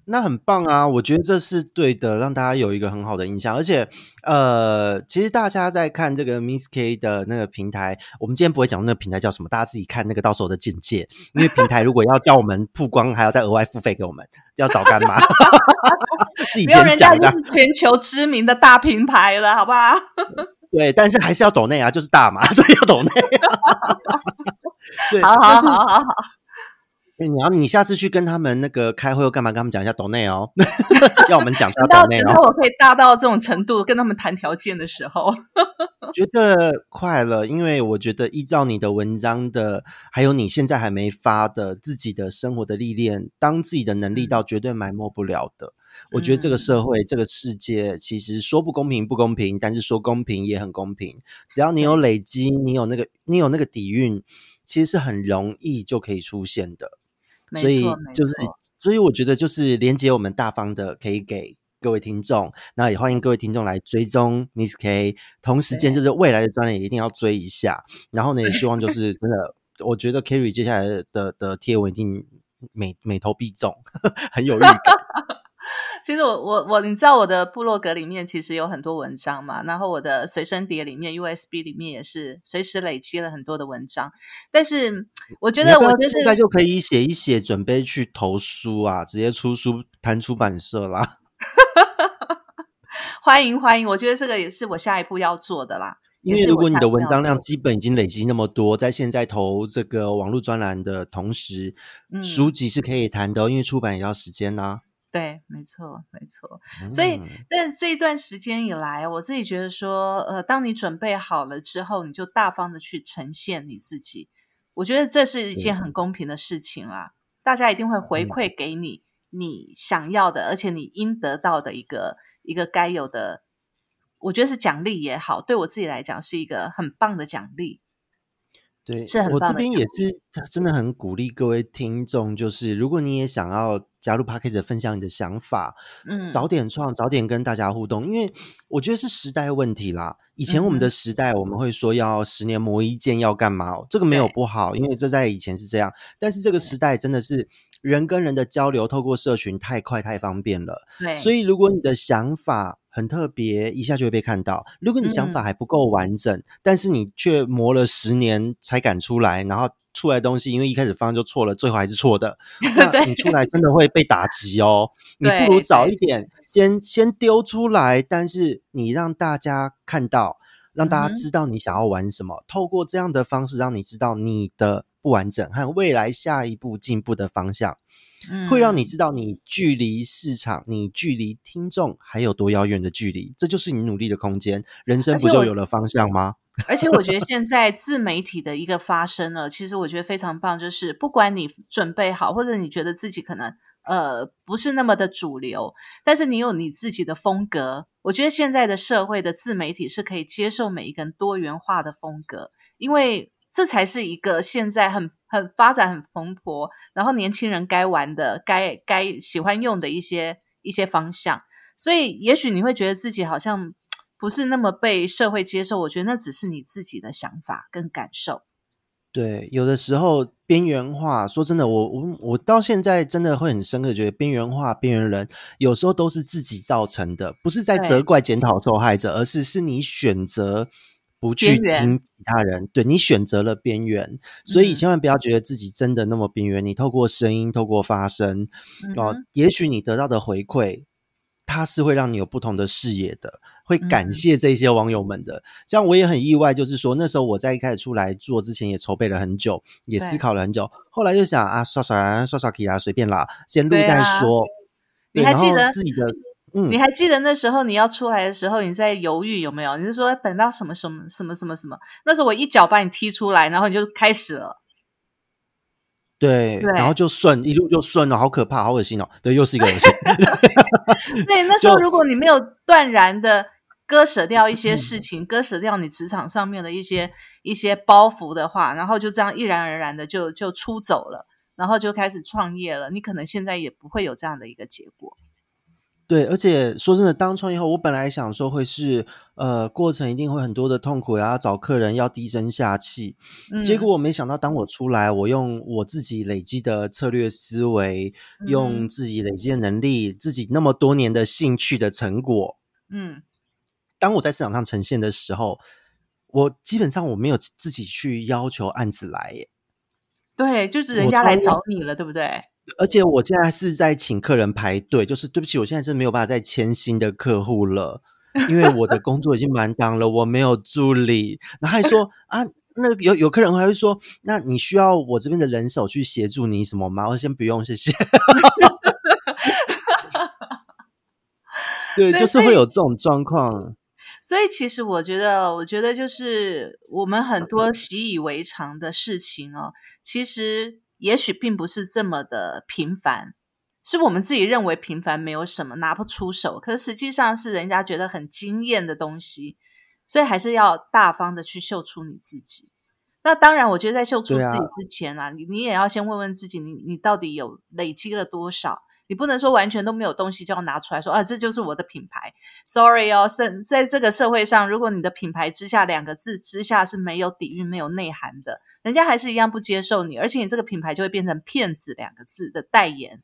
那很棒啊！我觉得这是对的，让大家有一个很好的印象。而且，呃，其实大家在看这个 Miss K 的那个平台，我们今天不会讲那个平台叫什么，大家自己看那个到时候的简介。因为平台如果要叫我们曝光，还要再额外付费给我们，要找干嘛？自己先讲的。是全球知名的大品牌了，好不好？对，但是还是要抖内啊，就是大嘛，所以要抖内。对，好好好好好。哎，你要你下次去跟他们那个开会又干嘛，跟他们讲一下抖内哦，要我们讲到抖内哦。等到我可以大到这种程度，跟他们谈条件的时候，觉得快了，因为我觉得依照你的文章的，还有你现在还没发的自己的生活的历练，当自己的能力到绝对埋没不了的。我觉得这个嗯社会、这个世界，其实说不公平不公平，但是说公平也很公平。只要你有累积，你有那个你有那个底蕴，其实是很容易就可以出现的。没所以就是，所以我觉得就是连接我们大方的可以给各位听众，那也欢迎各位听众来追踪 Miss K，同时间就是未来的专栏也一定要追一下，然后呢也希望就是真的，我觉得 Kerry 接下来的的的贴文一定每每投必中，很有预感。其实我我我，你知道我的部落格里面其实有很多文章嘛，然后我的随身碟里面 USB 里面也是随时累积了很多的文章，但是我觉得我就是现在就可以写一写，准备去投书啊，直接出书谈出版社啦。欢迎欢迎，我觉得这个也是我下一步要做的啦。因为如果你的文章量基本已经累积那么多，在现在投这个网络专栏的同时，嗯书籍是可以谈的哦，因为出版也要时间呐、对，没错没错。所以嗯，但这一段时间以来，我自己觉得说，呃，当你准备好了之后，你就大方的去呈现你自己。我觉得这是一件很公平的事情啦，大家一定会回嗯馈给你你想要的，而且你应得到的一个一个该有的，我觉得是奖励也好，对我自己来讲是一个很棒的奖励。对，是很我这边也是真的很鼓励各位听众，就是如果你也想要加入 p a c k a g e 分享你的想法，嗯，早点创，早点跟大家互动，因为我觉得是时代问题啦。以前我们嗯的时代，我们会说要十年磨一剑，要干嘛？这个没有不好，因为这在以前是这样。但是这个时代真的是人跟人的交流，透过社群太快太方便了。对，所以如果你的想法很特别，一下就会被看到；如果你想法嗯还不够完整，但是你却磨了十年才敢出来，然后出来的东西因为一开始方向就错了，最后还是错的，那你出来真的会被打击哦。你不如早一点先先丢出来，但是你让大家看到，让大家知道你想要玩什么，透过这样的方式让你知道你的不完整和未来下一步进步的方向。会让你嗯知道你距离市场、你距离听众还有多遥远的距离，这就是你努力的空间。人生不就有了方向吗？而且我觉得现在自媒体的一个发生呢，其实我觉得非常棒，就是不管你准备好，或者你觉得自己可能呃不是那么的主流，但是你有你自己的风格。我觉得现在的社会的自媒体是可以接受每一个人多元化的风格，因为这才是一个现在很很发展很蓬勃，然后年轻人该玩的、该该喜欢用的一些一些方向。所以，也许你会觉得自己好像不是那么被社会接受，我觉得那只是你自己的想法跟感受。对，有的时候边缘化，说真的，我我我到现在真的会很深刻觉得边缘化、边缘人有时候都是自己造成的，不是在责怪、检讨受害者，而是是你选择不去听其他人，对你选择了边缘，所以嗯千万不要觉得自己真的那么边缘。你透过声音，透过发声，哦，也许你得到的回馈，它是会让你有不同的视野的，会感嗯谢这些网友们的。像我也很意外，就是说那时候我在一开始出来做之前，也筹备了很久，也思考了很久，后来就想啊，刷刷刷刷 K 啊，随便啦，先录再说。你还记得自己的嗯你，还记得那时候你要出来的时候，你在犹豫有没有？你是说等到什么什么什么什么什么？那时候我一脚把你踢出来，然后你就开始了。对，对然后就顺一路就顺了，好可怕，好恶心哦。对，又是一个恶心。对，那时候如果你没有断然的割舍掉一些事情，割舍掉你职场上面的一些一些包袱的话，然后就这样毅然而然的就就出走了，然后就开始创业了，你可能现在也不会有这样的一个结果。对，而且说真的，当创业后，我本来想说会是呃过程一定会很多的痛苦，然后找客人要低声下气，嗯，结果我没想到，当我出来，我用我自己累积的策略思维，嗯。用自己累积的能力，自己那么多年的兴趣的成果，嗯当我在市场上呈现的时候，我基本上我没有自己去要求案子来耶，对，就是人家来找你了，对不对？而且我现在是在请客人排队，就是对不起，我现在真的没有办法再签新的客户了，因为我的工作已经满档了，我没有助理。然后还说啊，那有有客人还会说，那你需要我这边的人手去协助你什么吗？我先不用，谢谢。对，就是会有这种状况。所以其实我觉得，我觉得就是我们很多习以为常的事情哦，其实也许并不是这么的平凡，是我们自己认为平凡没有什么拿不出手，可是实际上是人家觉得很惊艳的东西，所以还是要大方的去秀出你自己。那当然，我觉得在秀出自己之前啊，你你也要先问问自己，你你到底有累积了多少？你不能说完全都没有东西就要拿出来说啊，这就是我的品牌。Sorry 哦，是在这个社会上，如果你的品牌之下两个字之下是没有底蕴、没有内涵的，人家还是一样不接受你，而且你这个品牌就会变成骗子两个字的代言。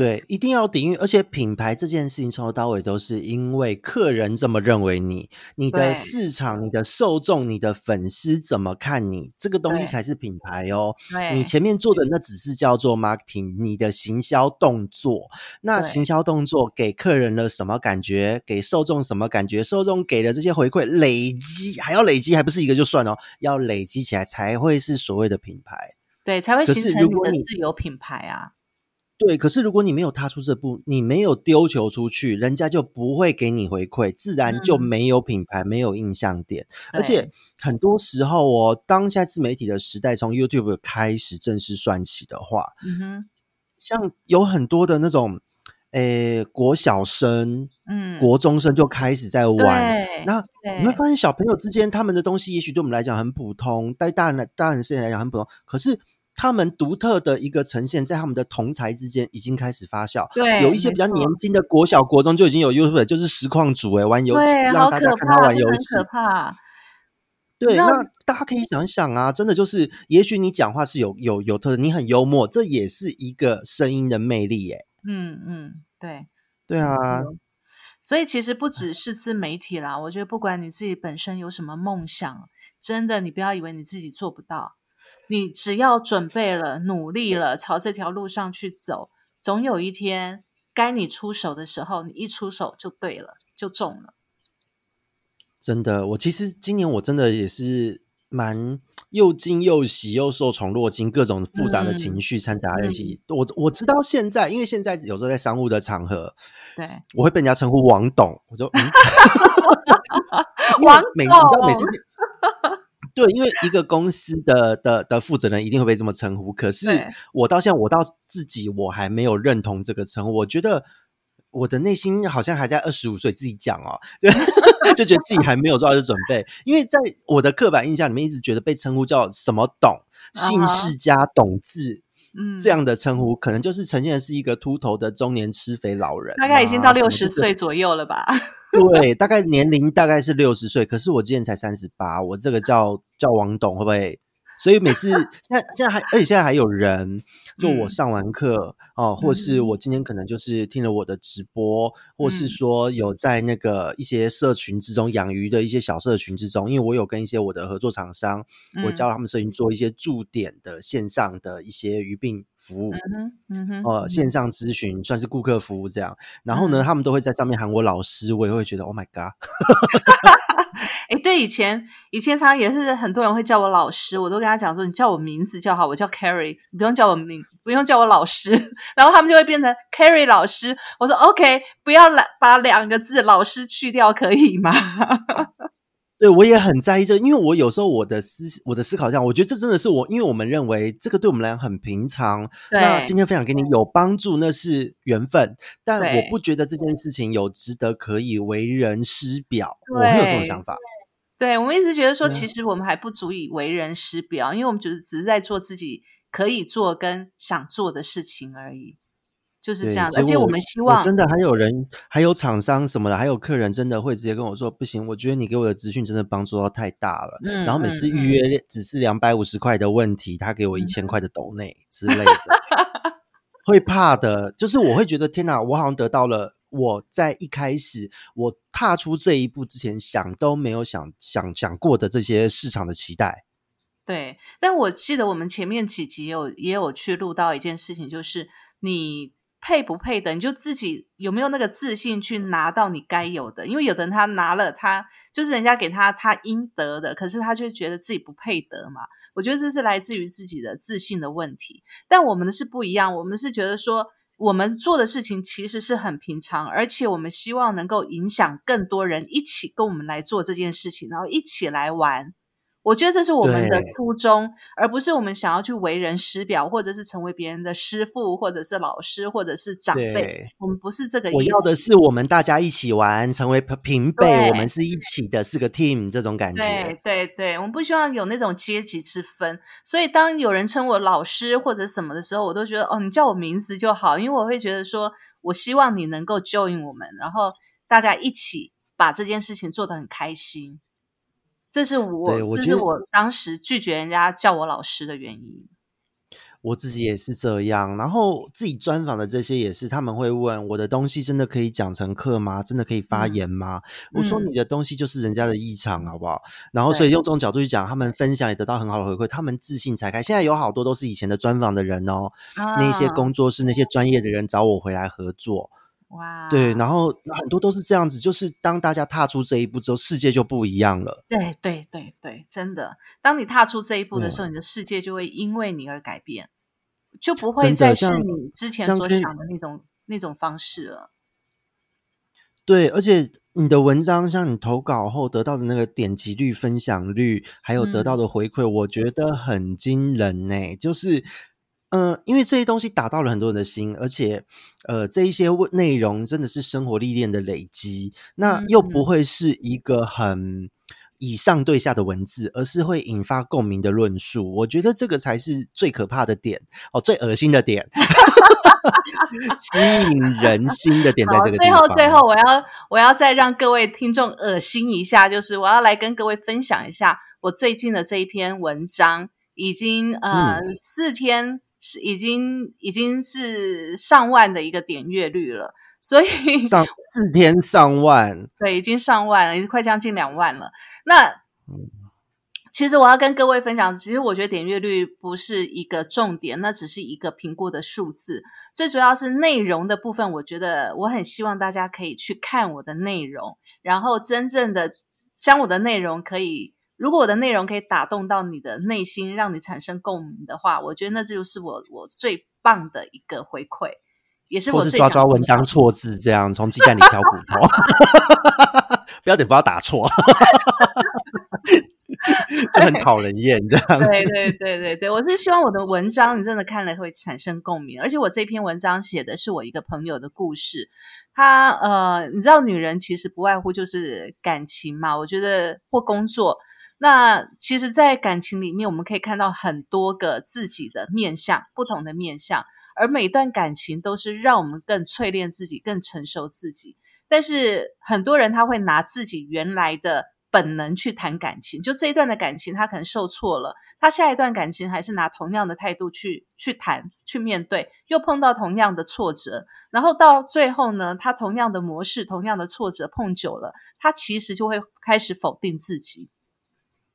对，一定要底蕴，而且品牌这件事情从头到尾都是因为客人这么认为你，你的市场、你的受众、你的粉丝怎么看你，这个东西才是品牌哦。你前面做的那只是叫做 marketing，你的行销动作，那行销动作给客人了什么感觉？给受众什么感觉？受众给的这些回馈累积，还要累积，还不是一个就算哦，要累积起来才会是所谓的品牌，对，才会形成你的自有品牌啊。对，可是如果你没有踏出这步，你没有丢球出去，人家就不会给你回馈，自然就没有品牌，没有印象点。而且很多时候哦，当下自媒体的时代从 YouTube 开始正式算起的话，嗯哼，像有很多的那种，诶，国小生，嗯，国中生就开始在玩。那你会发现，小朋友之间他们的东西，也许对我们来讲很普通，对大人来大人世界来讲很普通，可是。他们独特的一个呈现，在他们的同才之间已经开始发酵。对，有一些比较年轻的国小、国中就已经有 YouTube，就是实况组哎，玩游戏，让大家看他玩游戏，可怕。对，那大家可以想想啊，真的就是，也许你讲话是有有有特，你很幽默，这也是一个声音的魅力耶。嗯嗯，对，对啊。所以其实不只是自媒体啦，我觉得不管你自己本身有什么梦想，真的你不要以为你自己做不到。你只要准备了、努力了，朝这条路上去走，总有一天该你出手的时候，你一出手就对了，就中了。真的，我其实今年我真的也是蛮又惊又喜又受宠若惊，各种复杂的情绪掺杂在一起。我我知道现在，因为现在有时候在商务的场合，对，我会被人家称呼王董，我就 王每你知道每次。对，因为一个公司的的的负责人一定会被这么称呼。可 是我到现在，我到自己我还没有认同这个称呼。我觉得我的内心好像还在二十五岁自己讲哦，就觉得自己还没有做好准备。因为在我的刻板印象里面，一直觉得被称呼叫什么懂姓氏加懂字，嗯，这样的称呼可能就是呈现的是一个秃头的中年吃肥老人，大概已经到六十岁左右了吧。对，大概年龄大概是六十岁，可是我今年才三十八，我这个叫叫王董会不会？所以每次现在现在还，而且现在还有人，就我上完课哦，或是我今天可能就是听了我的直播，或是说有在那个一些社群之中养鱼的一些小社群之中，因为我有跟一些我的合作厂商，我教他们社群做一些驻点的线上的一些鱼病。服务，嗯哼，呃，线上咨询算是顾客服务这样，然后呢，他们都会在上面喊我老师，我也会觉得 Oh my God！哎，对，以前以前常常也是很多人会叫我老师，我都跟他讲说，你叫我名字就好，我叫 Carrie，你不用叫我名，不用叫我老师，然后他们就会变成 Carrie 老师。我说 OK，不要来把两个字老师去掉，可以吗？对，我也很在意这，因为我有时候我的思我的思考这样，我觉得这真的是我，因为我们认为这个对我们来讲很平常。那今天分享给你有帮助，那是缘分，但我不觉得这件事情有值得可以为人师表。我没有这种想法。对，我们一直觉得说，其实我们还不足以为人师表，因为我们就是只是在做自己可以做跟想做的事情而已。就是这样，而且我们希望真的还有人，还有厂商什么的，还有客人真的会直接跟我说：“不行，我觉得你给我的资讯真的帮助到太大了。”然后每次预约只是两百五十块的问题，他给我一千块的抖内之类的，会怕的。就是我会觉得天哪，我好像得到了我在一开始我踏出这一步之前想都没有想想想过的这些市场的期待。对，但我记得我们前面几集有也有去录到一件事情，就是你。配不配的，你就自己有没有那个自信去拿到你该有的？因为有的人他拿了，他就是人家给他他应得的，可是他就觉得自己不配得嘛。我觉得这是来自于自己的自信的问题。但我们的是不一样，我们是觉得说，我们做的事情其实是很平常，而且我们希望能够影响更多人一起跟我们来做这件事情，然后一起来玩。我觉得这是我们的初衷，而不是我们想要去为人师表，或者是成为别人的师傅，或者是老师，或者是长辈。我们不是这个意思。我要的是我们大家一起玩，成为平辈，我们是一起的，是个 team 这种感对觉。对对，我们不希望有那种阶级之分。所以当有人称我老师或者什么的时候，我都觉得哦，你叫我名字就好，因为我会觉得说，我希望你能够 join 我们，然后大家一起把这件事情做得很开心。这是我，这是我当时拒绝人家叫我老师的原因。我自己也是这样，然后自己专访的这些也是，他们会问我的东西真的可以讲成课吗？真的可以发嗯言吗？我说嗯你的东西就是人家的异常，好不好？然后所以用这种角度去讲，他们分享也得到很好的回馈，他们自信才开。现在有好多都是以前的专访的人哦，那些啊工作室那些专业的人找我回来合作，哇，对，然后很多都是这样子，就是当大家踏出这一步之后，世界就不一样了。对对对对，真的，当你踏出这一步的对时候，你的世界就会因为你而改变，就不会再是你之前所想的那种那种方式了。对，而且你的文章，像你投稿后得到的那个点击率、分享率，还有得到嗯的回馈，我觉得很惊人呢。就是，呃，因为这些东西打到了很多人的心，而且，呃，这一些问内容真的是生活历练的累积，那又不嗯会是一个很以上对下的文字，而是会引发共鸣的论述。我觉得这个才是最可怕的点哦，最恶心的点，吸引人心的点在好，这个地方最方。后最后，我要我要再让各位听众恶心一下，就是我要来跟各位分享一下我最近的这一篇文章，已经呃、嗯四天是已经已经是上万的一个点阅率了，所以上四天上万，对，已经上万了，已经快将近两万了。那嗯其实我要跟各位分享，其实我觉得点阅率不是一个重点，那只是一个评估的数字。最主要是内容的部分，我觉得我很希望大家可以去看我的内容，然后真正的将我的内容可以，如果我的内容可以打动到你的内心，让你产生共鸣的话，我觉得那就是我我最棒的一个回馈，也是我抓抓文章错字，这样从鸡蛋里挑骨头，不要等不要打错，就很讨人厌这样。对对对对对，我是希望我的文章你真的看了会产生共鸣，而且我这篇文章写的是我一个朋友的故事。他呃，你知道，女人其实不外乎就是感情嘛，我觉得或工作。那其实，在感情里面，我们可以看到很多个自己的面相，不同的面相，而每段感情都是让我们更淬炼自己，更成熟自己。但是很多人他会拿自己原来的本能去谈感情，就这一段的感情他可能受挫了，他下一段感情还是拿同样的态度去去谈去面对，又碰到同样的挫折，然后到最后呢，他同样的模式、同样的挫折碰久了，他其实就会开始否定自己。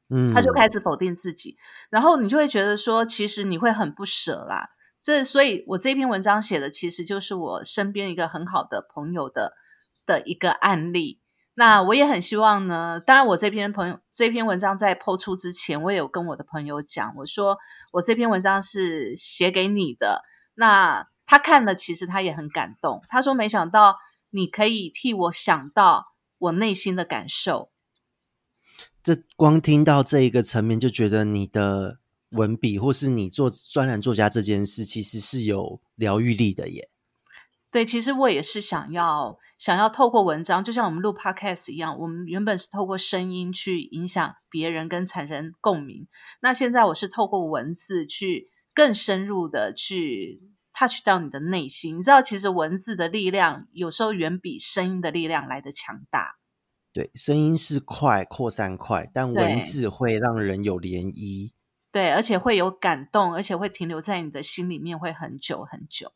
嗯，他就开始否定自己，然后你就会觉得说，其实你会很不舍啦。这，所以我这篇文章写的其实就是我身边一个很好的朋友的的一个案例。那我也很希望呢，当然我这篇朋友这篇文章在抛出之前，我也有跟我的朋友讲，我说我这篇文章是写给你的。那他看了，其实他也很感动。他说没想到你可以替我想到我内心的感受。这光听到这一个层面，就觉得你的文笔或是你做专栏作家这件事，其实是有疗愈力的耶。对，其实我也是想要想要透过文章，就像我们录 podcast 一样，我们原本是透过声音去影响别人跟产生共鸣，那现在我是透过文字去更深入的去 touch 到你的内心。你知道，其实文字的力量有时候远比声音的力量来的强大。对，声音是快，扩散快，但文字会让人有涟漪。对，而且会有感动，而且会停留在你的心里面，会很久很久。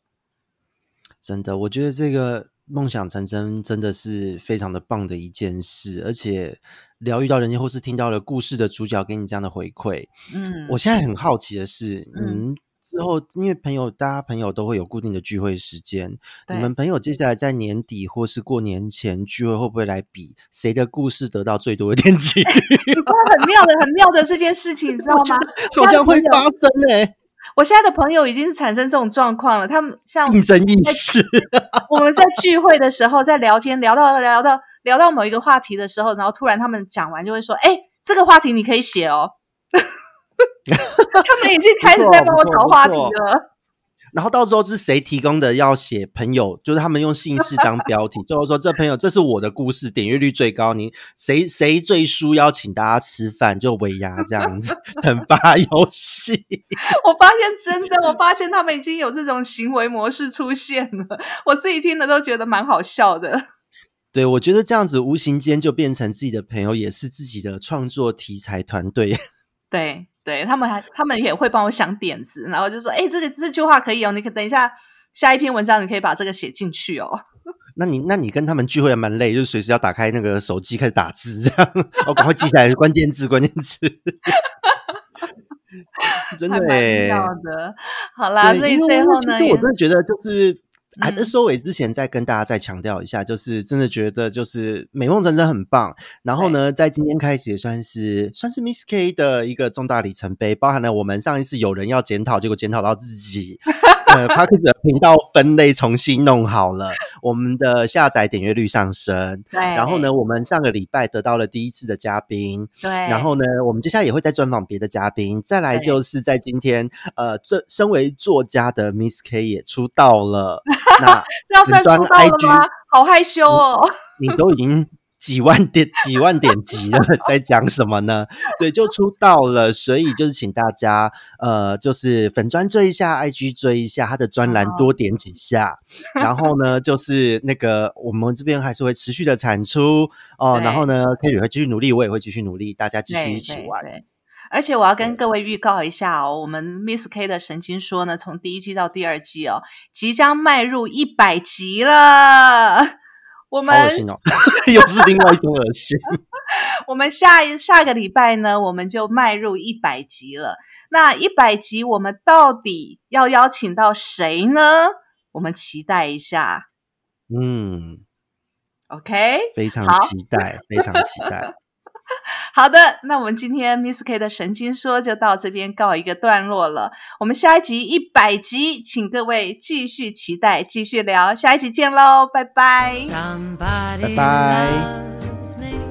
真的，我觉得这个梦想成真真的是非常的棒的一件事，而且疗愈到人间，或是听到了故事的主角给你这样的回馈。嗯，我现在很好奇的是，嗯嗯，之后因为朋友，大家朋友都会有固定的聚会时间，你们朋友接下来在年底或是过年前聚会，会不会来比谁的故事得到最多的点击率？很妙的，很妙的这件事情，你知道吗？好像会发生呢、我现在的朋友已经产生这种状况了，他们像竞争意识。我们在聚会的时候，在聊天，聊到聊到聊到某一个话题的时候，然后突然他们讲完就会说：“哎，这个话题你可以写哦。”他们已经开始在帮我找话题了。然后到时候是谁提供的？要写朋友，就是他们用姓氏当标题，最后说这朋友这是我的故事，点阅率最高。你谁谁最输，邀请大家吃饭，就尾牙这样子 惩罚游戏。我发现真的，我发现他们已经有这种行为模式出现了，我自己听了都觉得蛮好笑的。对，我觉得这样子无形间就变成自己的朋友，也是自己的创作题材团队。对。对他们还，他们也会帮我想点子，然后就说：“哎，这个这句话可以哦，你可等一下下一篇文章，你可以把这个写进去哦。”那你那你跟他们聚会还蛮累，就是随时要打开那个手机开始打字，这样我赶快记下来 关键字，关键字。真的的，好啦，所以最后呢，我真的觉得就是。还在收尾之前，再跟大家再强调一下，就是真的觉得就是美梦成真很棒。然后呢，在今天开始也算是算是 Miss K 的一个重大里程碑，包含了我们上一次有人要检讨，结果检讨到自己。呃 p a r k e 的频道分类重新弄好了，我们的下载点阅率上升。对，然后呢，我们上个礼拜得到了第一次的嘉宾。对，然后呢，我们接下来也会再专访别的嘉宾。再来就是在今天，呃，这身为作家的 Miss K 也出道了。那 这要算出道了吗？好害羞哦！你都已经。几万点几万点击了，在讲什么呢？对，就出道了，所以就是请大家呃，就是粉专追一下，IG 追一下他的专栏，多点几下。然后呢，就是那个我们这边还是会持续的产出哦。然后呢，K 也会继续努力，我也会继续努力，大家继续一起玩。而且我要跟各位预告一下哦，我们 Miss K 的神经说呢，从第一季到第二季哦，即将迈入一百集了。我们恶心哦，又是另外一种恶心。我们下一下个礼拜呢，我们就迈入一百集了。那一百集，我们到底要邀请到谁呢？我们期待一下。嗯，OK，非常期待，非常期待。好的，那我们今天 Miss K 的神经说就到这边告一个段落了。我们下一集一百集，请各位继续期待，继续聊，下一集见喽，拜拜，拜拜。